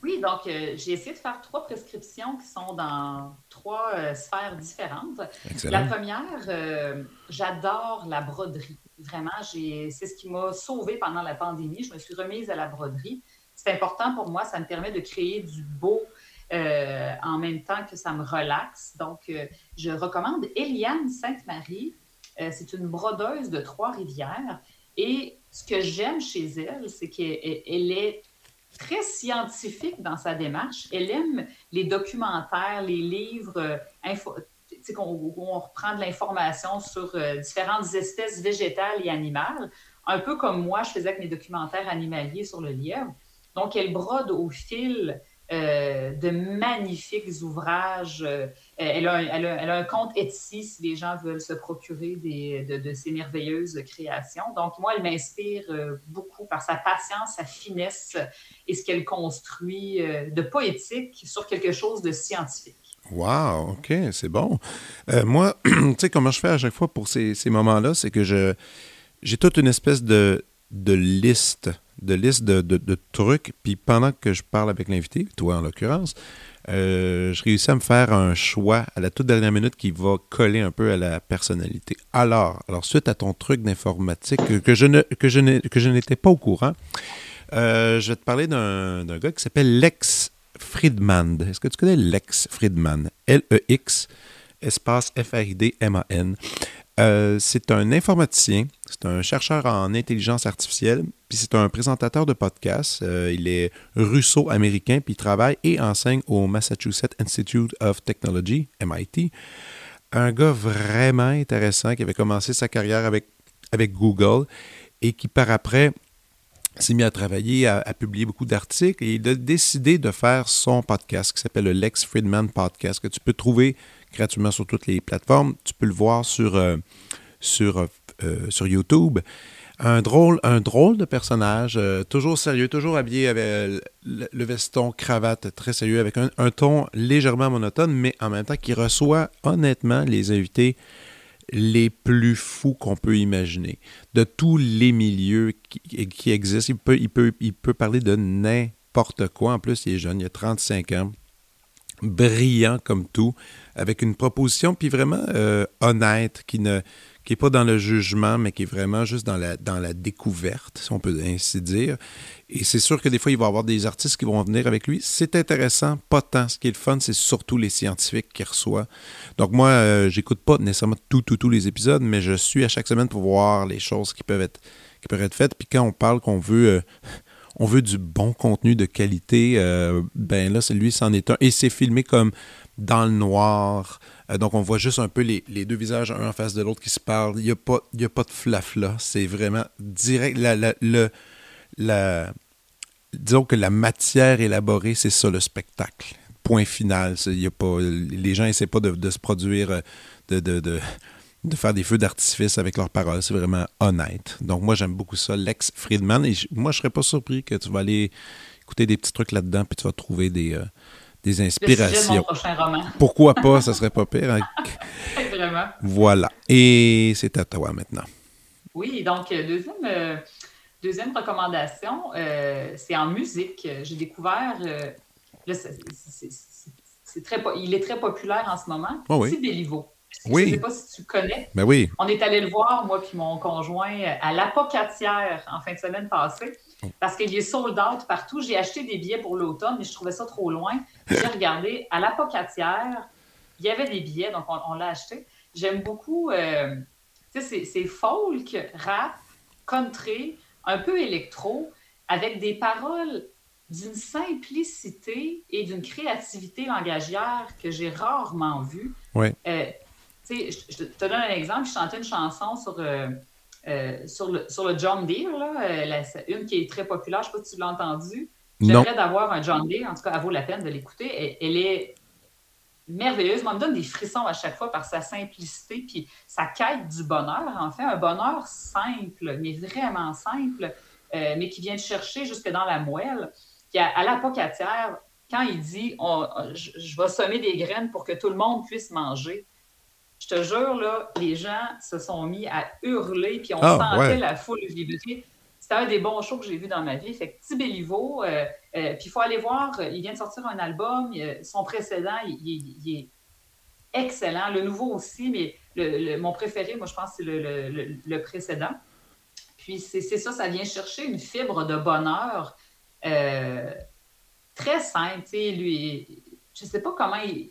Oui, donc euh, j'ai essayé de faire trois prescriptions qui sont dans trois euh, sphères différentes. La première, euh, j'adore la broderie. Vraiment, c'est ce qui m'a sauvée pendant la pandémie. Je me suis remise à la broderie. C'est important pour moi, ça me permet de créer du beau en même temps que ça me relaxe. Donc, je recommande Eliane Sainte-Marie. c'est une brodeuse de Trois-Rivières. Et ce que j'aime chez elle, c'est qu'elle est très scientifique dans sa démarche. Elle aime les documentaires, les livres, euh, où on reprend de l'information sur euh, différentes espèces végétales et animales, un peu comme moi, je faisais avec mes documentaires animaliers sur le lièvre. Donc, elle brode au fil euh, de magnifiques ouvrages. Euh, elle, a un, compte Etsy si les gens veulent se procurer de, ces merveilleuses créations. Donc, moi, elle m'inspire euh, beaucoup par sa patience, sa finesse et ce qu'elle construit de poétique sur quelque chose de scientifique. Wow, OK, c'est bon. moi, tu sais, comment je fais à chaque fois pour ces, moments-là, c'est que j'ai toute une espèce de, de liste de liste de, trucs. Puis pendant que je parle avec l'invité, toi en l'occurrence, euh, je réussis à me faire un choix à la toute dernière minute qui va coller un peu à la personnalité. Alors, alors suite à ton truc d'informatique que, je ne que je n'étais pas au courant, euh, je vais te parler d'un gars qui s'appelle Lex Friedman. Est-ce que tu connais Lex Friedman? L-E-X, espace F-R-I-D-M-A-N. Euh, c'est un informaticien, c'est un chercheur en intelligence artificielle, puis c'est un présentateur de podcast. Euh, il est russo-américain, puis il travaille et enseigne au Massachusetts Institute of Technology, MIT. Un gars vraiment intéressant qui avait commencé sa carrière avec, avec Google et qui par après s'est mis à travailler, à, publier beaucoup d'articles et il a décidé de faire son podcast qui s'appelle le Lex Friedman Podcast que tu peux trouver gratuitement sur toutes les plateformes. Tu peux le voir sur, euh, euh, sur YouTube. Un drôle, un drôle de personnage, euh, toujours sérieux, toujours habillé avec le, veston, cravate, très sérieux, avec un, ton légèrement monotone, mais en même temps qui reçoit honnêtement les invités les plus fous qu'on peut imaginer. De tous les milieux qui, existent, il peut, il, peut, il peut parler de n'importe quoi. En plus, il est jeune, il a 35 ans brillant comme tout, avec une proposition, puis vraiment euh, honnête, qui ne qui n'est pas dans le jugement, mais qui est vraiment juste dans la, dans la découverte, si on peut ainsi dire. Et c'est sûr que des fois, il va y avoir des artistes qui vont venir avec lui. C'est intéressant, pas tant. Ce qui est le fun, c'est surtout les scientifiques qu'il reçoit. Donc moi, euh, j'écoute pas nécessairement tout, tout, tous les épisodes, mais je suis à chaque semaine pour voir les choses qui peuvent être, qui peuvent être faites. Puis quand on parle qu'on veut... Euh, on veut du bon contenu de qualité, euh, ben là, celui c'en est un. Et c'est filmé comme dans le noir. Euh, donc, on voit juste un peu les, deux visages, un en face de l'autre, qui se parlent. Il n'y a, pas, a pas de. C'est vraiment direct. La, la, disons que la matière élaborée, c'est ça le spectacle. Point final. Y a pas, les gens n'essaient pas de, se produire, euh, de, de de faire des feux d'artifice avec leurs paroles. C'est vraiment honnête. Donc, moi, j'aime beaucoup ça, Lex Friedman. Et moi, je serais pas surpris que tu vas aller écouter des petits trucs là-dedans, puis tu vas trouver des, euh, des inspirations. mon prochain roman. Pourquoi pas? ça serait pas pire. Hein? vraiment. Voilà. Et c'est à toi maintenant. Oui, donc, euh, deuxième, euh, deuxième recommandation, c'est en musique. J'ai découvert. c'est, très, il est très populaire en ce moment. Oh oui. Oui. Je ne sais pas si tu connais. Ben oui. On est allé le voir, moi puis mon conjoint, à l'Apocatière en fin de semaine passée, oh. parce qu'il est sold out partout. J'ai acheté des billets pour l'automne, mais je trouvais ça trop loin. J'ai regardé à l'Apocatière, il y avait des billets, donc on, l'a acheté. J'aime beaucoup, euh, tu sais, c'est folk, rap, country, un peu électro, avec des paroles d'une simplicité et d'une créativité langagière que j'ai rarement vues. Ouais. Euh, je te donne un exemple. Je chantais une chanson sur, euh, euh, sur, le, sur le John Deere, là, euh, une qui est très populaire. Je ne sais pas si tu l'as entendue. J'aimerais d'avoir un John Deere. En tout cas, elle vaut la peine de l'écouter. Elle, est merveilleuse. Moi, elle me donne des frissons à chaque fois par sa simplicité puis sa quête du bonheur. En fait, un bonheur simple, mais vraiment simple, mais qui vient de chercher jusque dans la moelle. Puis à, à l'apocatière, quand il dit je, je, vais semer des graines pour que tout le monde puisse manger, je te jure, là, les gens se sont mis à hurler, puis on ah, sentait la foule vibrer. C'était un des bons shows que j'ai vu dans ma vie. Fait que Tibéliveau, euh, euh, puis il faut aller voir, il vient de sortir un album, son précédent, il, est excellent. Le nouveau aussi, mais mon préféré, moi, je pense, c'est le, précédent. Puis c'est ça, ça vient chercher une fibre de bonheur euh, très simple. Lui, je ne sais pas comment il.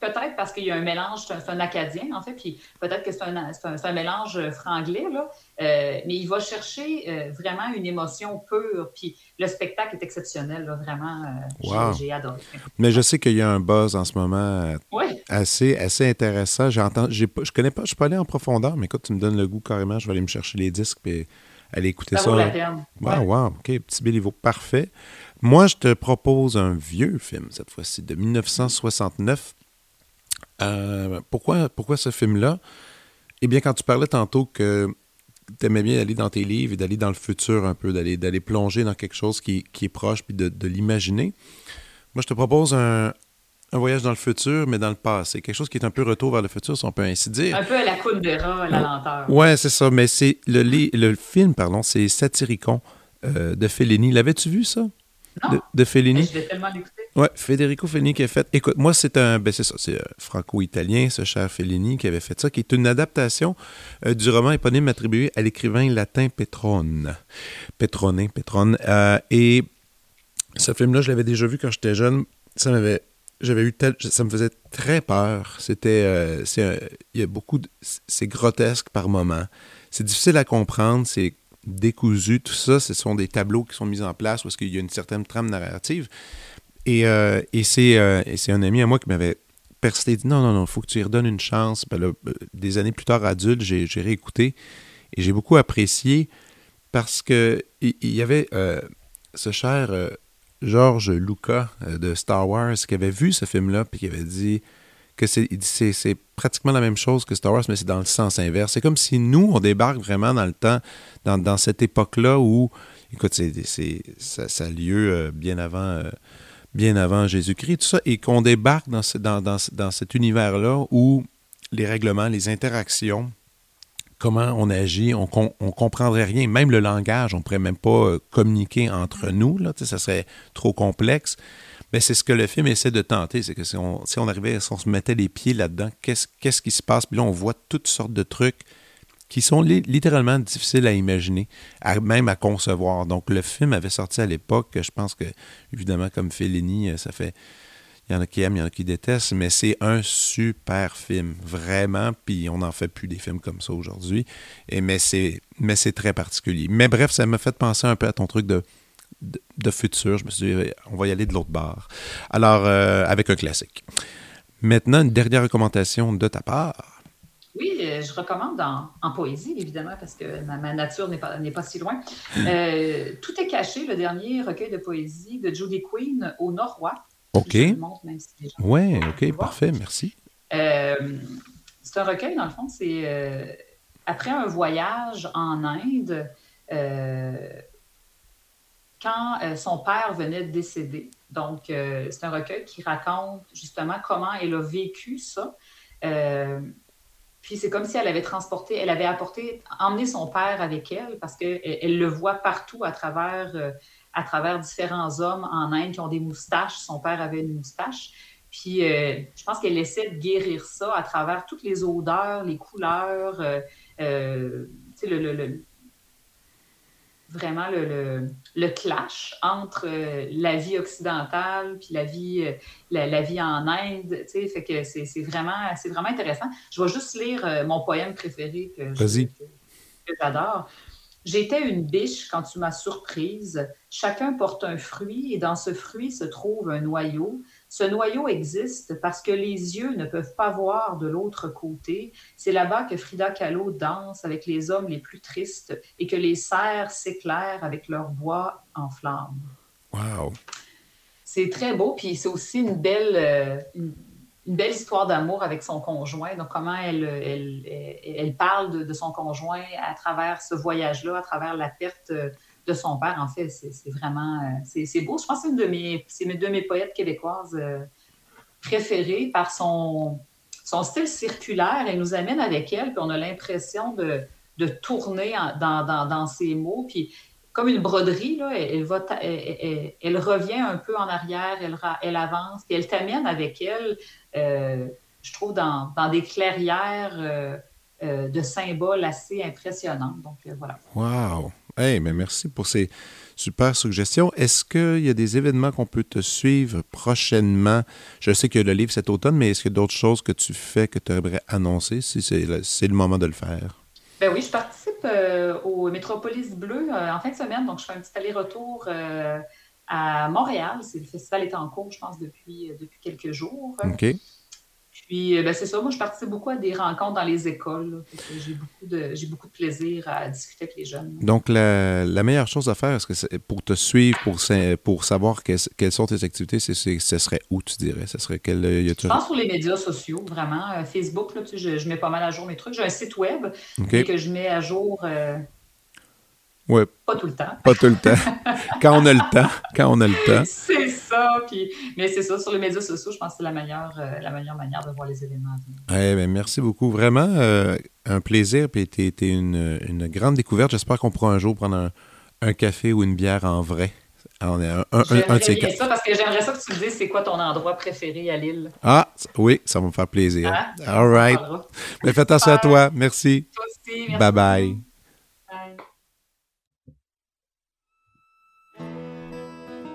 Peut-être parce qu'il y a un mélange, c'est un, Acadien, en fait, puis peut-être que c'est un, un, mélange franglais, là, euh, mais il va chercher euh, vraiment une émotion pure, puis le spectacle est exceptionnel, là, vraiment. Euh, j'ai adoré. Mais je sais qu'il y a un buzz en ce moment assez, assez intéressant. J'entends, je connais pas, je suis pas allé en profondeur, mais écoute, tu me donnes le goût carrément, je vais aller me chercher les disques, puis Allez écouter ça. Ça vaut la peine. Wow, wow, OK, petit Béliveau, parfait. Moi, je te propose un vieux film, cette fois-ci, de 1969. Euh, pourquoi, pourquoi ce film-là? Eh bien, quand tu parlais tantôt que tu aimais bien aller dans tes livres et d'aller dans le futur un peu, d'aller, d'aller plonger dans quelque chose qui, qui est proche, puis de, de l'imaginer, moi, je te propose un, un voyage dans le futur, mais dans le passé. Quelque chose qui est un peu retour vers le futur, si on peut ainsi dire. Un peu à la Kundera, la lenteur. Ouais, c'est ça. Mais c'est le, le film, pardon, c'est Satyricon euh, de Fellini. L'avais-tu vu, ça? De, de Fellini? Je l'ai tellement écouté. Ouais, Federico Fellini qui a fait. Écoute, moi, c'est un. Ben, c'est ça, c'est euh, franco-italien, ce cher Fellini, qui avait fait ça, qui est une adaptation euh, du roman éponyme attribué à l'écrivain latin Petrone. Petrone, Petrone. Euh, et ce film-là, je l'avais déjà vu quand j'étais jeune. Ça m'avait j'avais eu tel, ça me faisait très peur. C'était, c'est, il y a beaucoup, de, c'est grotesque par moments. C'est difficile à comprendre, c'est décousu, tout ça. Ce sont des tableaux qui sont mis en place parce qu'il y a une certaine trame narrative. Et, euh, euh, c'est un ami à moi qui m'avait persisté, dit non, non, non, il faut que tu y redonnes une chance. Ben là, des années plus tard, adulte, j'ai, réécouté et j'ai beaucoup apprécié parce que il, y avait ce cher George Lucas euh, de Star Wars qui avait vu ce film-là puis qui avait dit que c'est, pratiquement la même chose que Star Wars, mais c'est dans le sens inverse. C'est comme si nous, on débarque vraiment dans le temps, dans, cette époque-là où, écoute, ça, a lieu euh, bien avant, euh, bien avant Jésus-Christ, tout ça, et qu'on débarque dans, dans, dans, dans cet univers-là où les règlements, les interactions, comment on agit, on, on comprendrait rien. Même le langage, on ne pourrait même pas communiquer entre nous. Là, ça serait trop complexe. Mais c'est ce que le film essaie de tenter. C'est que si on, arrivait, si on se mettait les pieds là-dedans, qu'est-ce, qui se passe? Puis là, on voit toutes sortes de trucs qui sont li- littéralement difficiles à imaginer, même à concevoir. Donc, le film avait sorti à l'époque, je pense que, évidemment, comme Fellini, ça fait il y en a qui aiment, il y en a qui détestent, mais c'est un super film, vraiment. Puis on n'en fait plus des films comme ça aujourd'hui. Mais c'est, mais c'est très particulier. Mais bref, ça m'a fait penser un peu à ton truc de, de, de futur. Je me suis dit, on va y aller de l'autre barre. Alors, euh, avec un classique. Maintenant, une dernière recommandation de ta part. Oui, je recommande en, en, poésie, évidemment, parce que ma, ma nature n'est pas, n'est pas si loin. Euh, Tout est caché, le dernier recueil de poésie de Judy Quinn au Norrois. OK. Si oui, OK, parfait, merci. Euh, c'est un recueil, dans le fond, c'est euh, après un voyage en Inde, euh, quand euh, son père venait de décéder. Donc, euh, c'est un recueil qui raconte justement comment elle a vécu ça. Euh, puis c'est comme si elle avait transporté, elle avait apporté, emmené son père avec elle parce qu'elle elle le voit partout à travers à travers différents hommes en Inde qui ont des moustaches. Son père avait une moustache. Puis je pense qu'elle essaie de guérir ça à travers toutes les odeurs, les couleurs, le, le, le, vraiment le, le, clash entre la vie occidentale puis la vie, la, la vie en Inde. Fait que c'est vraiment, vraiment intéressant. Je vais juste lire mon poème préféré que, que, que j'adore. J'étais une biche quand tu m'as surprise. Chacun porte un fruit et dans ce fruit se trouve un noyau. Ce noyau existe parce que les yeux ne peuvent pas voir de l'autre côté. C'est là-bas que Frida Kahlo danse avec les hommes les plus tristes et que les cerfs s'éclairent avec leur bois en flammes. Wow! C'est très beau, puis c'est aussi une belle, euh, une, une belle histoire d'amour avec son conjoint. Donc, comment elle, elle, elle, elle parle de, de, son conjoint à travers ce voyage-là, à travers la perte de son père. En fait, c'est vraiment c'est beau. Je pense que c'est une de mes, mes poètes québécoises euh, préférées par son, son style circulaire. Elle nous amène avec elle, puis on a l'impression de, de tourner dans, dans, dans, ses mots. Puis, comme une broderie, là, elle, va elle, revient un peu en arrière, elle, elle avance, puis elle t'amène avec elle euh, je trouve, dans, dans des clairières euh, euh, de symboles assez impressionnants. Donc, euh, voilà. Wow! Hey, mais merci pour ces super suggestions. Est-ce qu'il y a des événements qu'on peut te suivre prochainement? Je sais que le livre cet automne, mais est-ce qu'il y a d'autres choses que tu fais que tu aimerais annoncer si c'est le, le, moment de le faire? Ben oui, je participe euh, au Métropolis Bleu euh, en fin de semaine, donc je fais un petit aller-retour euh, à Montréal. C'est le festival est en cours, je pense, depuis, depuis quelques jours. OK. Puis, euh, ben, c'est ça. Moi, je participe beaucoup à des rencontres dans les écoles. J'ai beaucoup, de, j'ai beaucoup de plaisir à discuter avec les jeunes. Donc, la, la meilleure chose à faire, est-ce que c'est pour te suivre, pour, pour savoir quelles sont tes activités, c'est, ce serait où, tu dirais? Ce serait quel, euh, y a Je pense sur les médias sociaux, vraiment. Euh, Facebook, là, tu sais, je, mets pas mal à jour mes trucs. J'ai un site web que je mets à jour... Ouais. Pas tout le temps. Pas tout le temps. quand on a le temps. Quand on a le temps. C'est ça. Puis, mais c'est ça, sur les médias sociaux, je pense que c'est la meilleure, euh, la meilleure manière de voir les événements. Eh bien, merci beaucoup. Vraiment, euh, un plaisir. Puis, été une, une grande découverte. J'espère qu'on pourra un jour prendre un, café ou une bière en vrai. On est un, un, un de ces ça parce que j'aimerais ça que tu me dises c'est quoi ton endroit préféré à Lille. Ah, oui, ça va me faire plaisir. Hein? All right. Mais fais attention à toi. Merci. Toi aussi. Merci bye bye.